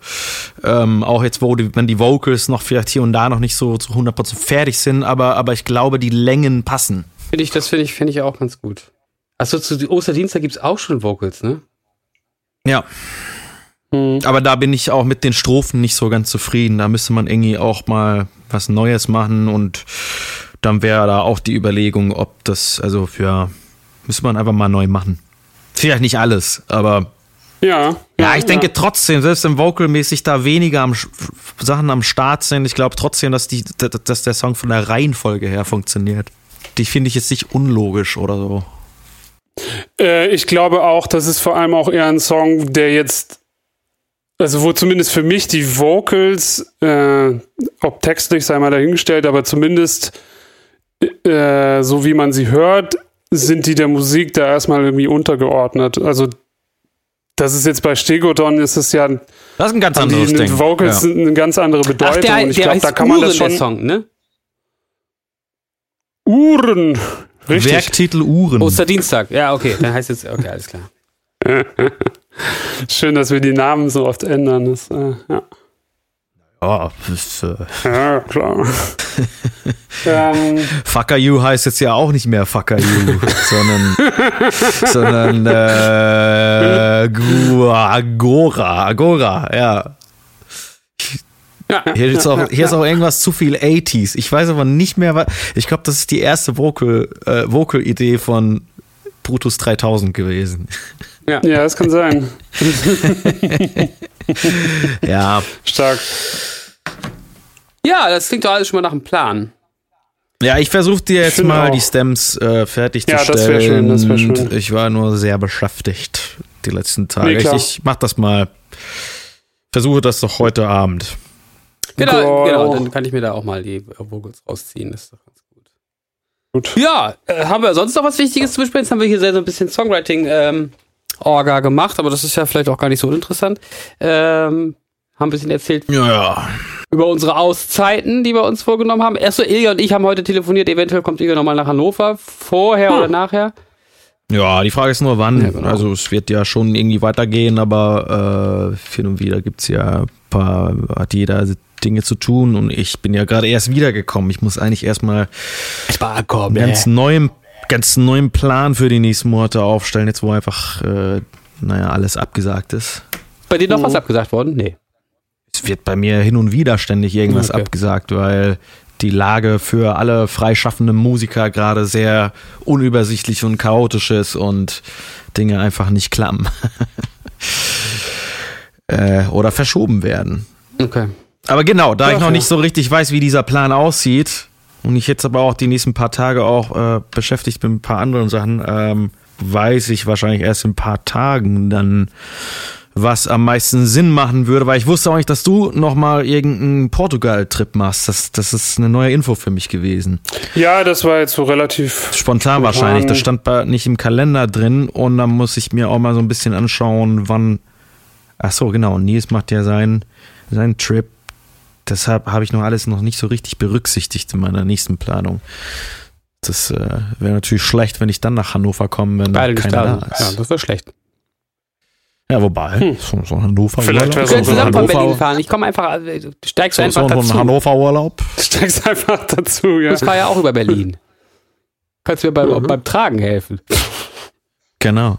Speaker 2: Ähm, auch jetzt, wo die, wenn die Vocals noch vielleicht hier und da noch nicht so zu 100% fertig sind, aber, aber ich glaube, die Längen passen.
Speaker 1: Finde ich, das finde ich, finde ich auch ganz gut. Achso, zu Osterdienstag gibt's auch schon Vocals, ne?
Speaker 2: Ja.
Speaker 3: Hm.
Speaker 2: Aber da bin ich auch mit den Strophen nicht so ganz zufrieden. Da müsste man irgendwie auch mal was Neues machen und dann wäre da auch die Überlegung, ob das, also ja, müsste man einfach mal neu machen. Vielleicht nicht alles, aber
Speaker 3: Ja.
Speaker 2: ja, ich denke trotzdem, selbst wenn vocalmäßig da weniger am, Sachen am Start sind, ich glaube trotzdem, dass, die, dass der Song von der Reihenfolge her funktioniert. Die finde ich jetzt nicht unlogisch oder so.
Speaker 3: Äh, ich glaube auch, das ist vor allem auch eher ein Song, der jetzt, also wo zumindest für mich die Vocals, äh, ob textlich sei mal dahingestellt, aber zumindest äh, so wie man sie hört, sind die der Musik da erstmal irgendwie untergeordnet. Also das ist jetzt bei Stegodon ist es ja,
Speaker 2: Das ist ein ganz anderes
Speaker 3: die
Speaker 2: Ding.
Speaker 3: Vocals
Speaker 2: ja.
Speaker 3: sind eine ganz andere Bedeutung.
Speaker 1: Ach, der,
Speaker 3: und ich glaube, da kann man
Speaker 1: Uhren,
Speaker 3: das schon.
Speaker 1: der Song, ne?
Speaker 3: Uhren. Richtig.
Speaker 2: Werktitel Uhren.
Speaker 1: Osterdienstag. Ja, okay, dann heißt jetzt, okay, alles klar.
Speaker 3: Schön, dass wir die Namen so oft ändern. Das, äh, ja.
Speaker 2: Ja, das, äh,
Speaker 3: Ja, klar. ähm,
Speaker 2: Fucker You heißt jetzt ja auch nicht mehr Fucker You, sondern, sondern äh, Agora, Agora, ja.
Speaker 1: Ja,
Speaker 2: Hier ist, auch, hier ist auch irgendwas zu viel 80s. Ich weiß aber nicht mehr, was. Ich glaube, das ist die erste Vocal, äh, Vocal-Idee von Brutus 3000 gewesen.
Speaker 3: ja, das kann sein.
Speaker 2: Ja,
Speaker 3: Stark.
Speaker 1: ja, das klingt doch alles schon mal nach einem Plan.
Speaker 2: ja, ich versuche dir jetzt mal
Speaker 3: auch.
Speaker 2: die Stems äh, fertigzustellen.
Speaker 3: Ja, das wär schön, das wär schön.
Speaker 2: Ich war nur sehr beschäftigt die letzten Tage.
Speaker 3: Nee, klar.
Speaker 2: ich, ich mach das mal. Versuche das doch heute Abend.
Speaker 1: Genau,
Speaker 3: Go.
Speaker 1: genau, dann kann ich mir da auch mal die Vocals rausziehen. Das ist doch ganz gut. Ja, äh, haben wir sonst noch was Wichtiges zu besprechen? Jetzt haben wir hier sehr so ein bisschen Songwriting ähm, Orga gemacht, aber das ist ja vielleicht auch gar nicht so uninteressant. Ähm, haben ein bisschen erzählt
Speaker 2: Ja, ja.
Speaker 1: über unsere Auszeiten, die wir uns vorgenommen haben. Erst so Ilja und ich haben heute telefoniert. Eventuell kommt Ilja nochmal nach Hannover. Vorher oder nachher.
Speaker 2: Ja, die Frage ist nur wann.
Speaker 1: Ja, genau.
Speaker 2: Also es wird ja schon irgendwie weitergehen, aber äh, hin und wieder gibt's ja ein paar, hat jeder Dinge zu tun und ich bin ja gerade erst wiedergekommen. Ich muss eigentlich erstmal einen ganz neuen, ganz neuen Plan für die nächsten Monate aufstellen, jetzt wo einfach, äh, naja, alles abgesagt ist.
Speaker 1: Bei dir noch was abgesagt worden? Nee.
Speaker 2: Es wird bei mir hin und wieder ständig irgendwas
Speaker 1: Okay.
Speaker 2: abgesagt, weil die Lage für alle freischaffenden Musiker gerade sehr unübersichtlich und chaotisch ist und Dinge einfach nicht klappen. äh, oder verschoben werden.
Speaker 1: Okay.
Speaker 2: Aber genau, da ich
Speaker 3: Ja,
Speaker 2: noch nicht so richtig weiß, wie dieser Plan aussieht und ich jetzt aber auch die nächsten paar Tage auch äh, beschäftigt bin mit ein paar anderen Sachen, ähm, weiß ich wahrscheinlich erst in ein paar Tagen dann, was am meisten Sinn machen würde, weil ich wusste auch nicht, dass du nochmal irgendeinen Portugal-Trip machst. Das, das ist eine neue Info für mich gewesen.
Speaker 3: Ja, das war jetzt so relativ.
Speaker 2: Spontan
Speaker 3: Spontan.
Speaker 2: wahrscheinlich. Das stand bei, nicht im Kalender drin und dann muss ich mir auch mal so ein bisschen anschauen, wann. Ach so, genau. Nils macht ja seinen, seinen Trip. Deshalb habe ich noch alles noch nicht so richtig berücksichtigt in meiner nächsten Planung. Das äh, wäre natürlich schlecht, wenn ich dann nach Hannover komme, wenn
Speaker 1: Beide
Speaker 2: keiner
Speaker 1: da
Speaker 2: ist.
Speaker 1: Ja, das wäre schlecht.
Speaker 2: Ja, wobei,
Speaker 3: Hm.
Speaker 2: so, so ein Hannover
Speaker 3: Vielleicht
Speaker 2: Urlaub.
Speaker 1: Wir können
Speaker 3: so
Speaker 1: zusammen von Berlin fahren. Ich komme einfach, äh, du steigst
Speaker 2: so,
Speaker 1: einfach
Speaker 2: so, so
Speaker 1: dazu.
Speaker 2: ein Hannover Urlaub.
Speaker 3: Steigst einfach dazu, ja.
Speaker 1: Das war ja auch über Berlin. Kannst mir beim, beim Tragen helfen.
Speaker 2: Genau.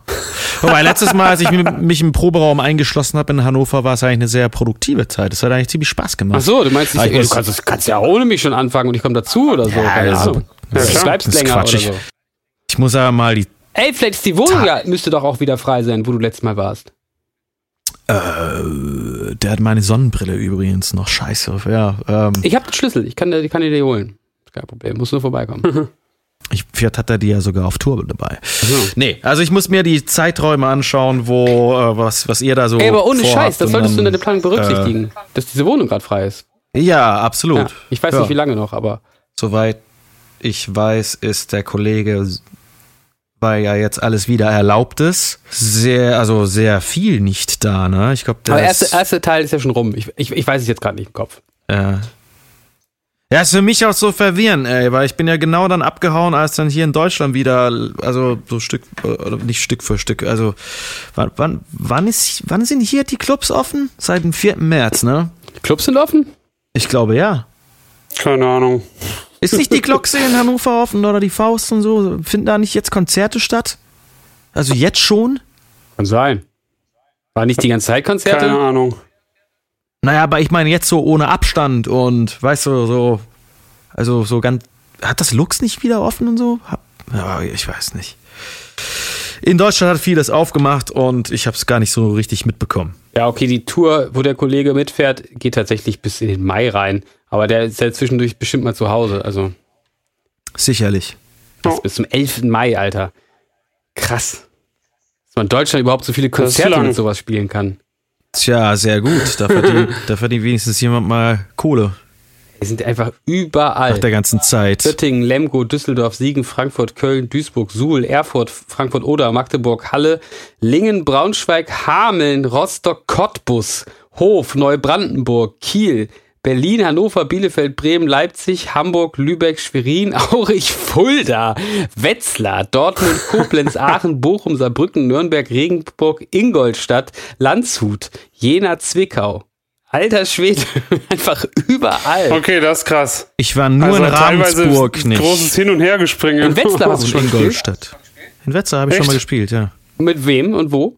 Speaker 2: Wobei, letztes Mal, als ich mi- mich im Proberaum eingeschlossen habe in Hannover, war es eigentlich eine sehr produktive Zeit. Es hat eigentlich ziemlich Spaß gemacht.
Speaker 1: Ach so, du meinst nicht,
Speaker 2: ich
Speaker 1: ey, du kannst, du kannst ja ohne mich schon anfangen und ich komme dazu oder so. Keine
Speaker 2: das-
Speaker 1: Ahnung.
Speaker 3: ja,
Speaker 1: du bleibst
Speaker 2: Das ist
Speaker 1: länger oder
Speaker 2: quatschig.
Speaker 1: so.
Speaker 2: Ich muss aber mal die.
Speaker 1: Ey, vielleicht ist die Wohnung ja, müsste doch auch wieder frei sein, wo du letztes Mal warst.
Speaker 2: Äh, der hat meine Sonnenbrille übrigens noch. Scheiße. Ja, ähm,
Speaker 1: Ich habe den Schlüssel, ich kann, dir- ich kann dir die holen. Kein Problem, muss nur vorbeikommen.
Speaker 2: ich, vielleicht hat er die ja sogar auf Tour dabei.
Speaker 1: So.
Speaker 2: Nee, also ich muss mir die Zeiträume anschauen, wo, äh, was, was ihr da so.
Speaker 1: Ey, aber ohne
Speaker 2: vorhabt
Speaker 1: Scheiß, das solltest du in
Speaker 2: dann-
Speaker 1: deiner Planung berücksichtigen, dass diese Wohnung gerade frei ist.
Speaker 2: Ja, absolut.
Speaker 1: Ja, ich weiß
Speaker 2: Ja.
Speaker 1: nicht, wie lange noch, aber
Speaker 2: Soweit ich weiß, ist der Kollege, weil ja jetzt alles wieder erlaubt ist, sehr, also sehr viel nicht da, ne? Ich glaube, der
Speaker 1: aber der erste, erste Teil ist ja schon rum. Ich, ich, ich weiß es jetzt gerade nicht im Kopf.
Speaker 2: äh, ja, ist für mich auch so verwirrend, ey, weil ich bin ja genau dann abgehauen, als dann hier in Deutschland wieder, also so Stück, oder nicht Stück für Stück, also wann, wann, wann ist, wann sind hier die Clubs offen? Seit dem 4. März, ne?
Speaker 1: Die Clubs sind offen?
Speaker 2: Ich glaube ja.
Speaker 3: Keine Ahnung.
Speaker 2: Ist nicht die Glocke in Hannover offen oder die Faust und so? Finden da nicht jetzt Konzerte statt? Also jetzt schon?
Speaker 1: Kann sein. War nicht die ganze Zeit Konzerte?
Speaker 3: Keine Ahnung.
Speaker 2: Naja, aber ich meine jetzt so ohne Abstand und weißt du, so, also so ganz, hat das Lux nicht wieder offen und so? Ja, ich weiß nicht. In Deutschland hat vieles aufgemacht und ich habe es gar nicht so richtig mitbekommen.
Speaker 1: Ja, okay, die Tour, wo der Kollege mitfährt, geht tatsächlich bis in den Mai rein. Aber der ist ja zwischendurch bestimmt mal zu Hause. Also
Speaker 2: Sicherlich.
Speaker 1: das bis zum 11. Mai, Alter. Krass. Dass man in Deutschland überhaupt so viele Konzerte mit sowas spielen kann.
Speaker 2: Tja, sehr gut. Da verdient, da verdient wenigstens jemand mal Kohle
Speaker 1: Die sind einfach überall.
Speaker 2: nach der ganzen Zeit.
Speaker 1: Göttingen, Lemgo, Düsseldorf, Siegen, Frankfurt, Köln, Duisburg, Suhl, Erfurt, Frankfurt Oder, Magdeburg, Halle, Lingen, Braunschweig, Hameln, Rostock, Cottbus, Hof, Neubrandenburg, Kiel, Berlin, Hannover, Bielefeld, Bremen, Leipzig, Hamburg, Lübeck, Schwerin, Aurich, Fulda, Wetzlar, Dortmund, Koblenz, Aachen, Bochum, Saarbrücken, Nürnberg, Regensburg, Ingolstadt, Landshut, Jena, Zwickau. Alter Schwede, einfach überall.
Speaker 3: Okay, das ist krass.
Speaker 2: Ich war nur in
Speaker 3: teilweise
Speaker 2: Ravensburg nicht.
Speaker 3: Großes Hin- und Hergespringe.
Speaker 1: In Wetzlar hast du schon gespielt?
Speaker 2: Ingolstadt. In Wetzlar habe ich
Speaker 3: Echt?
Speaker 2: schon mal gespielt, ja.
Speaker 1: Mit wem und wo?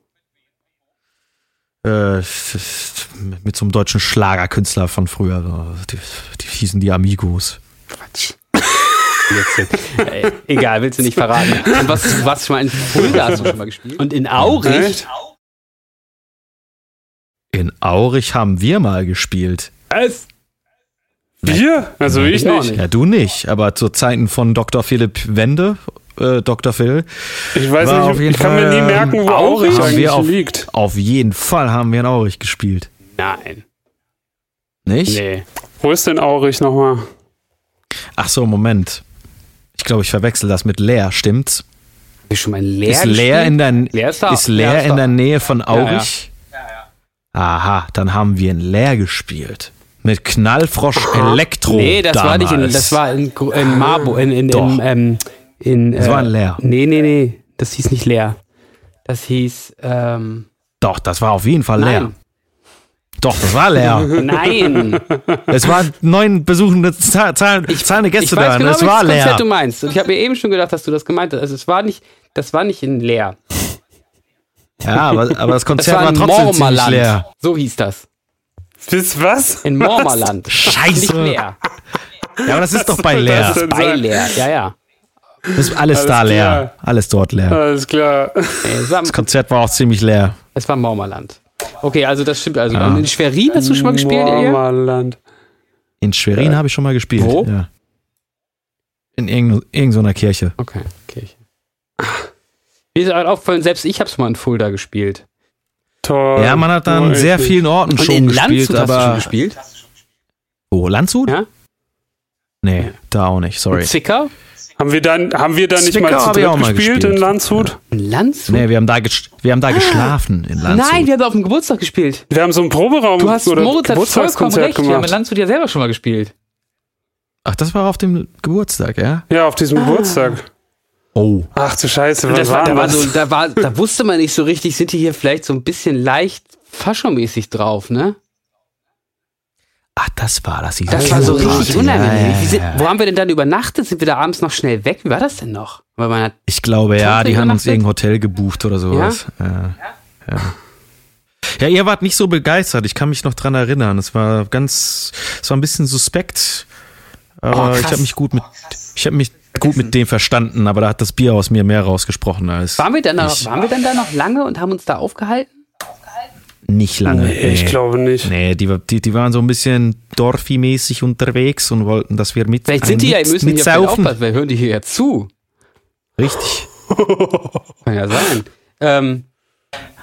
Speaker 2: Äh, mit so einem deutschen Schlagerkünstler von früher. Die, die hießen die Amigos.
Speaker 1: Quatsch. Äh, egal, willst du nicht verraten. Und was, was schon mal in Fulda hast du schon mal gespielt? Und in Aurich?
Speaker 2: In Aurich haben wir mal gespielt.
Speaker 1: Was?
Speaker 3: Wir? Also ich
Speaker 1: Ich auch
Speaker 3: nicht.
Speaker 1: nicht.
Speaker 2: Ja, du nicht, aber zu Zeiten von Dr. Philipp Wende, äh, Dr. Phil,
Speaker 3: Ich weiß
Speaker 2: War auf
Speaker 3: nicht,
Speaker 2: jeden
Speaker 3: ich kann mir
Speaker 2: Fall,
Speaker 3: nie merken, wo
Speaker 2: ähm,
Speaker 3: Aurich eigentlich
Speaker 2: auf-
Speaker 3: liegt.
Speaker 2: auf jeden Fall haben wir in Aurich gespielt.
Speaker 1: Nein.
Speaker 2: Nicht?
Speaker 1: Nee.
Speaker 3: Wo ist denn Aurich nochmal?
Speaker 2: Ach so, Moment. Ich glaube, ich verwechsel das mit Leer, stimmt's?
Speaker 1: Hab ich schon mal Leer
Speaker 2: ist Leer in der,
Speaker 1: Leer ist
Speaker 2: ist Leer in der Nähe von
Speaker 1: ja.
Speaker 2: Aurich? Aha, dann haben wir in Leer gespielt. Mit Knallfrosch Elektro.
Speaker 1: Nee, das war nicht in,
Speaker 2: damals.
Speaker 1: das war in, in Marburg, in, in,
Speaker 2: Doch.
Speaker 1: in, ähm, in
Speaker 2: Das
Speaker 1: äh,
Speaker 2: war in Leer.
Speaker 1: Nee, nee, nee, das hieß nicht Leer. Das hieß, ähm,
Speaker 2: Doch, das war auf jeden Fall leer.
Speaker 1: nein.
Speaker 2: Doch, das war leer.
Speaker 1: Nein.
Speaker 2: es waren neun besuchende Zahl, Zahl, zahlende
Speaker 1: Ich
Speaker 2: Gäste
Speaker 1: weiß
Speaker 2: da.
Speaker 1: genau,
Speaker 2: es war
Speaker 1: Konzert
Speaker 2: leer.
Speaker 1: du meinst. Und ich habe mir eben schon gedacht, dass du das gemeint hast. Also es war nicht, das war nicht in Leer.
Speaker 2: Ja, aber, aber das
Speaker 1: Das
Speaker 2: Konzert
Speaker 1: war
Speaker 2: war
Speaker 1: in
Speaker 2: trotzdem ziemlich
Speaker 1: Mormerland.
Speaker 2: leer.
Speaker 1: So hieß das.
Speaker 3: Bis was?
Speaker 1: In Mormerland.
Speaker 2: Scheiße.
Speaker 1: Nicht Leer.
Speaker 2: Ja, aber das ist doch bei leer.
Speaker 3: das denn
Speaker 1: Bei? Leer. Ja, ja.
Speaker 2: Das ist alles,
Speaker 3: Alles
Speaker 2: da leer.
Speaker 3: klar.
Speaker 2: Alles dort leer.
Speaker 3: Alles klar.
Speaker 2: Das Konzert war auch ziemlich leer.
Speaker 1: es war Mormerland. Okay, also das stimmt also.
Speaker 2: Ja.
Speaker 1: In Schwerin hast du schon mal gespielt, Ilja?
Speaker 3: Mormerland.
Speaker 2: In Schwerin habe ich schon mal gespielt.
Speaker 1: Wo?
Speaker 2: Ja. In irgendeiner irgend so einer Kirche.
Speaker 1: Okay, Kirche. Mir ist halt aufgefallen, selbst ich habe es mal in Fulda gespielt.
Speaker 3: Toll.
Speaker 2: Ja, man hat an
Speaker 3: Oh,
Speaker 2: sehr vielen Orten
Speaker 1: Und
Speaker 2: schon
Speaker 1: in
Speaker 2: gespielt,
Speaker 1: Landshut hast du schon
Speaker 2: aber.
Speaker 1: gespielt?
Speaker 2: Wo, Landshut?
Speaker 1: Ja?
Speaker 2: Nee, da auch nicht, sorry.
Speaker 1: In Zwickau?
Speaker 3: Haben wir dann, haben wir da nicht
Speaker 2: Zwickau
Speaker 3: mal zu dritt
Speaker 2: auch mal
Speaker 3: gespielt,
Speaker 2: gespielt.
Speaker 3: in Landshut?
Speaker 1: In Landshut?
Speaker 2: Nee, wir haben da, ges- wir haben da geschlafen in Landshut.
Speaker 1: Nein, wir haben auf dem Geburtstag gespielt.
Speaker 3: Wir haben so einen Proberaum
Speaker 1: Du hast
Speaker 3: oder
Speaker 1: Moritz hat vollkommen
Speaker 3: Geburtstagskonzert
Speaker 1: recht. Wir haben in
Speaker 3: gemacht.
Speaker 1: Landshut ja selber schon mal gespielt.
Speaker 2: Ach, das war auf dem Geburtstag, ja?
Speaker 3: Ja, auf diesem Geburtstag.
Speaker 2: Oh.
Speaker 3: Ach du Scheiße, was
Speaker 1: Das war,
Speaker 3: war
Speaker 1: da, war so, da, war, da wusste man nicht so richtig, sind die hier vielleicht so ein bisschen leicht faschomäßig drauf, ne?
Speaker 2: Ach, das war das.
Speaker 1: Das war so richtig
Speaker 2: Ja,
Speaker 1: unangenehm.
Speaker 2: ja,
Speaker 1: sind,
Speaker 2: ja.
Speaker 1: wo haben wir denn dann übernachtet? Sind wir da abends noch schnell weg? Wie war das denn noch?
Speaker 2: Ich glaube, ja, die haben uns irgendein Hotel gebucht oder sowas. Ja? Ja. ja. ihr wart nicht so begeistert. Ich kann mich noch dran erinnern. Es war ganz, es war ein bisschen suspekt. Aber
Speaker 1: Oh,
Speaker 2: ich habe mich gut mit, ich habe mich gut mit dem verstanden. Aber da hat das Bier aus mir mehr rausgesprochen als
Speaker 1: waren wir dann da noch, waren wir dann da noch lange und haben uns da aufgehalten?
Speaker 2: Nicht lange.
Speaker 3: Nee, ich glaube nicht.
Speaker 2: Nee, die, die, die waren so ein bisschen Dorfi-mäßig unterwegs und wollten, dass wir mit
Speaker 1: Vielleicht sind die ja,
Speaker 2: mit,
Speaker 1: müssen die ja aufpassen, weil hören die hier ja zu.
Speaker 2: Richtig.
Speaker 1: Kann ja sein. Ähm,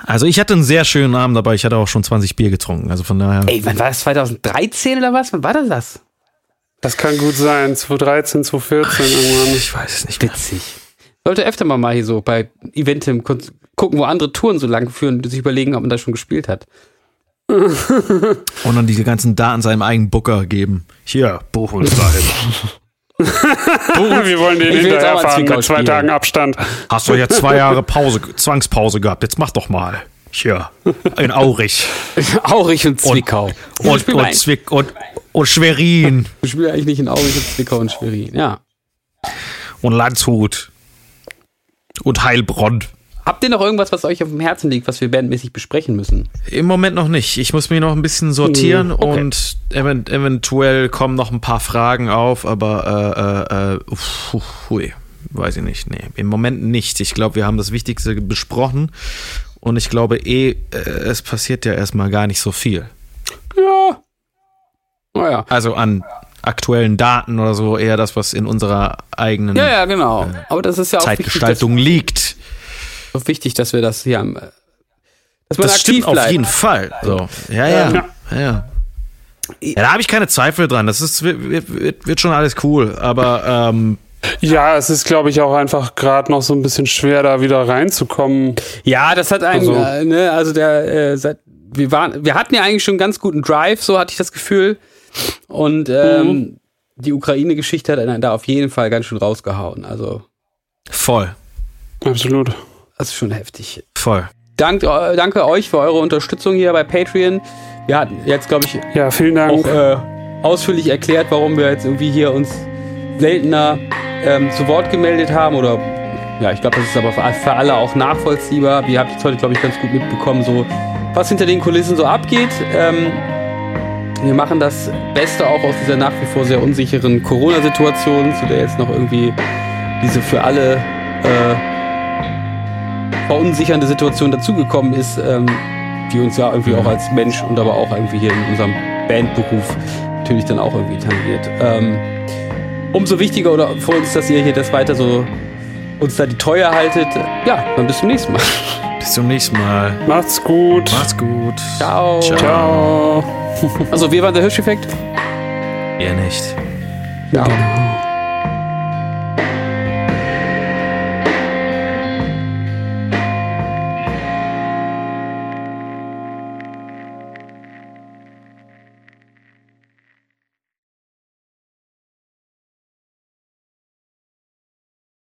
Speaker 2: Also ich hatte einen sehr schönen Abend, aber ich hatte auch schon 20 Bier getrunken. Also von daher.
Speaker 1: ey, wann war das? 2013 oder was? Wann war das das?
Speaker 3: Das kann gut sein. 2013, 2014 irgendwann.
Speaker 2: Ich weiß es nicht.
Speaker 1: Witzig. Sollte öfter mal mal hier so bei Eventim kurz gucken, wo andere Touren so lang führen und sich überlegen, ob man da schon gespielt hat.
Speaker 2: Und dann diese ganzen Daten seinem eigenen Booker geben. Hier, dahin.
Speaker 3: Wir wollen den
Speaker 1: Ich will jetzt
Speaker 3: hinterher
Speaker 1: auch mal
Speaker 3: fahren
Speaker 1: Zwickau
Speaker 3: mit zwei. Tagen Abstand.
Speaker 2: Hast du jetzt zwei Jahre Pause, Zwangspause gehabt. Jetzt mach doch mal. Hier, in Aurich.
Speaker 1: Aurich und Zwickau.
Speaker 2: Und,
Speaker 1: spielen wir
Speaker 2: und, Zwick und, und Schwerin.
Speaker 1: Ich spiele eigentlich nicht in Aurich und Zwickau und Schwerin. Ja.
Speaker 2: Und Landshut. Und Heilbronn.
Speaker 1: Habt ihr noch irgendwas, was euch auf dem Herzen liegt, was wir bandmäßig besprechen müssen?
Speaker 2: Im Moment noch nicht. Ich muss mich noch ein bisschen sortieren
Speaker 1: Hm, okay.
Speaker 2: und event eventuell kommen noch ein paar Fragen auf, aber äh, äh, äh, uff, hui, weiß ich nicht. Nee, im Moment nicht. Ich glaube, wir haben das Wichtigste besprochen und ich glaube eh, äh, es passiert ja erstmal gar nicht so viel.
Speaker 1: Ja. Naja.
Speaker 2: Also an aktuellen Daten oder so, eher das, was in unserer eigenen
Speaker 1: Ja, ja, genau. Aber das ist ja auch
Speaker 2: Zeitgestaltung liegt.
Speaker 1: wichtig, dass, wichtig, dass wir das hier am, äh, dass man
Speaker 2: Das
Speaker 1: aktiv
Speaker 2: stimmt auf
Speaker 1: bleibt.
Speaker 2: jeden Fall. So. Ja, ja.
Speaker 3: Ja.
Speaker 2: ja. ja. Ja, da habe ich keine Zweifel dran. Das ist, wird, wird, wird schon alles cool. Aber ähm,
Speaker 3: Ja, es ist, glaube ich, auch einfach gerade noch so ein bisschen schwer, da wieder reinzukommen.
Speaker 1: Ja, das hat einen,
Speaker 3: Also-
Speaker 1: äh, ne, also der, äh, seit, wir waren, wir hatten ja eigentlich schon einen ganz guten Drive, so hatte ich das Gefühl. Und ähm,
Speaker 3: Mhm.
Speaker 1: die Ukraine-Geschichte hat einen da auf jeden Fall ganz schön rausgehauen. Also,
Speaker 2: voll.
Speaker 3: Absolut.
Speaker 1: Das ist schon heftig.
Speaker 2: Voll.
Speaker 1: Dank, äh, danke euch für eure Unterstützung hier bei Patreon. Wir hatten jetzt, glaube ich,
Speaker 3: Ja, vielen Dank.
Speaker 1: auch äh, ausführlich erklärt, warum wir jetzt irgendwie hier uns seltener ähm, zu Wort gemeldet haben oder ja, ich glaube, das ist aber für, für alle auch nachvollziehbar. Ihr habt jetzt heute, glaube ich, ganz gut mitbekommen, so was hinter den Kulissen so abgeht. Ähm, wir machen das Beste auch aus dieser nach wie vor sehr unsicheren Corona-Situation, zu der jetzt noch irgendwie diese für alle äh, verunsichernde Situation dazugekommen ist, ähm, die uns ja irgendwie auch als Mensch und aber auch irgendwie hier in unserem Bandberuf natürlich dann auch irgendwie tangiert. Ähm, umso wichtiger oder für uns, dass ihr hier das weiter so uns da die Treue haltet. Ja, dann bis zum nächsten Mal.
Speaker 2: Bis zum nächsten Mal.
Speaker 3: Macht's gut.
Speaker 2: Macht's gut.
Speaker 1: Ciao.
Speaker 3: Ciao.
Speaker 1: Also wir waren der Hirscheffekt.
Speaker 2: Ihr nicht.
Speaker 1: Ja.
Speaker 3: Genau.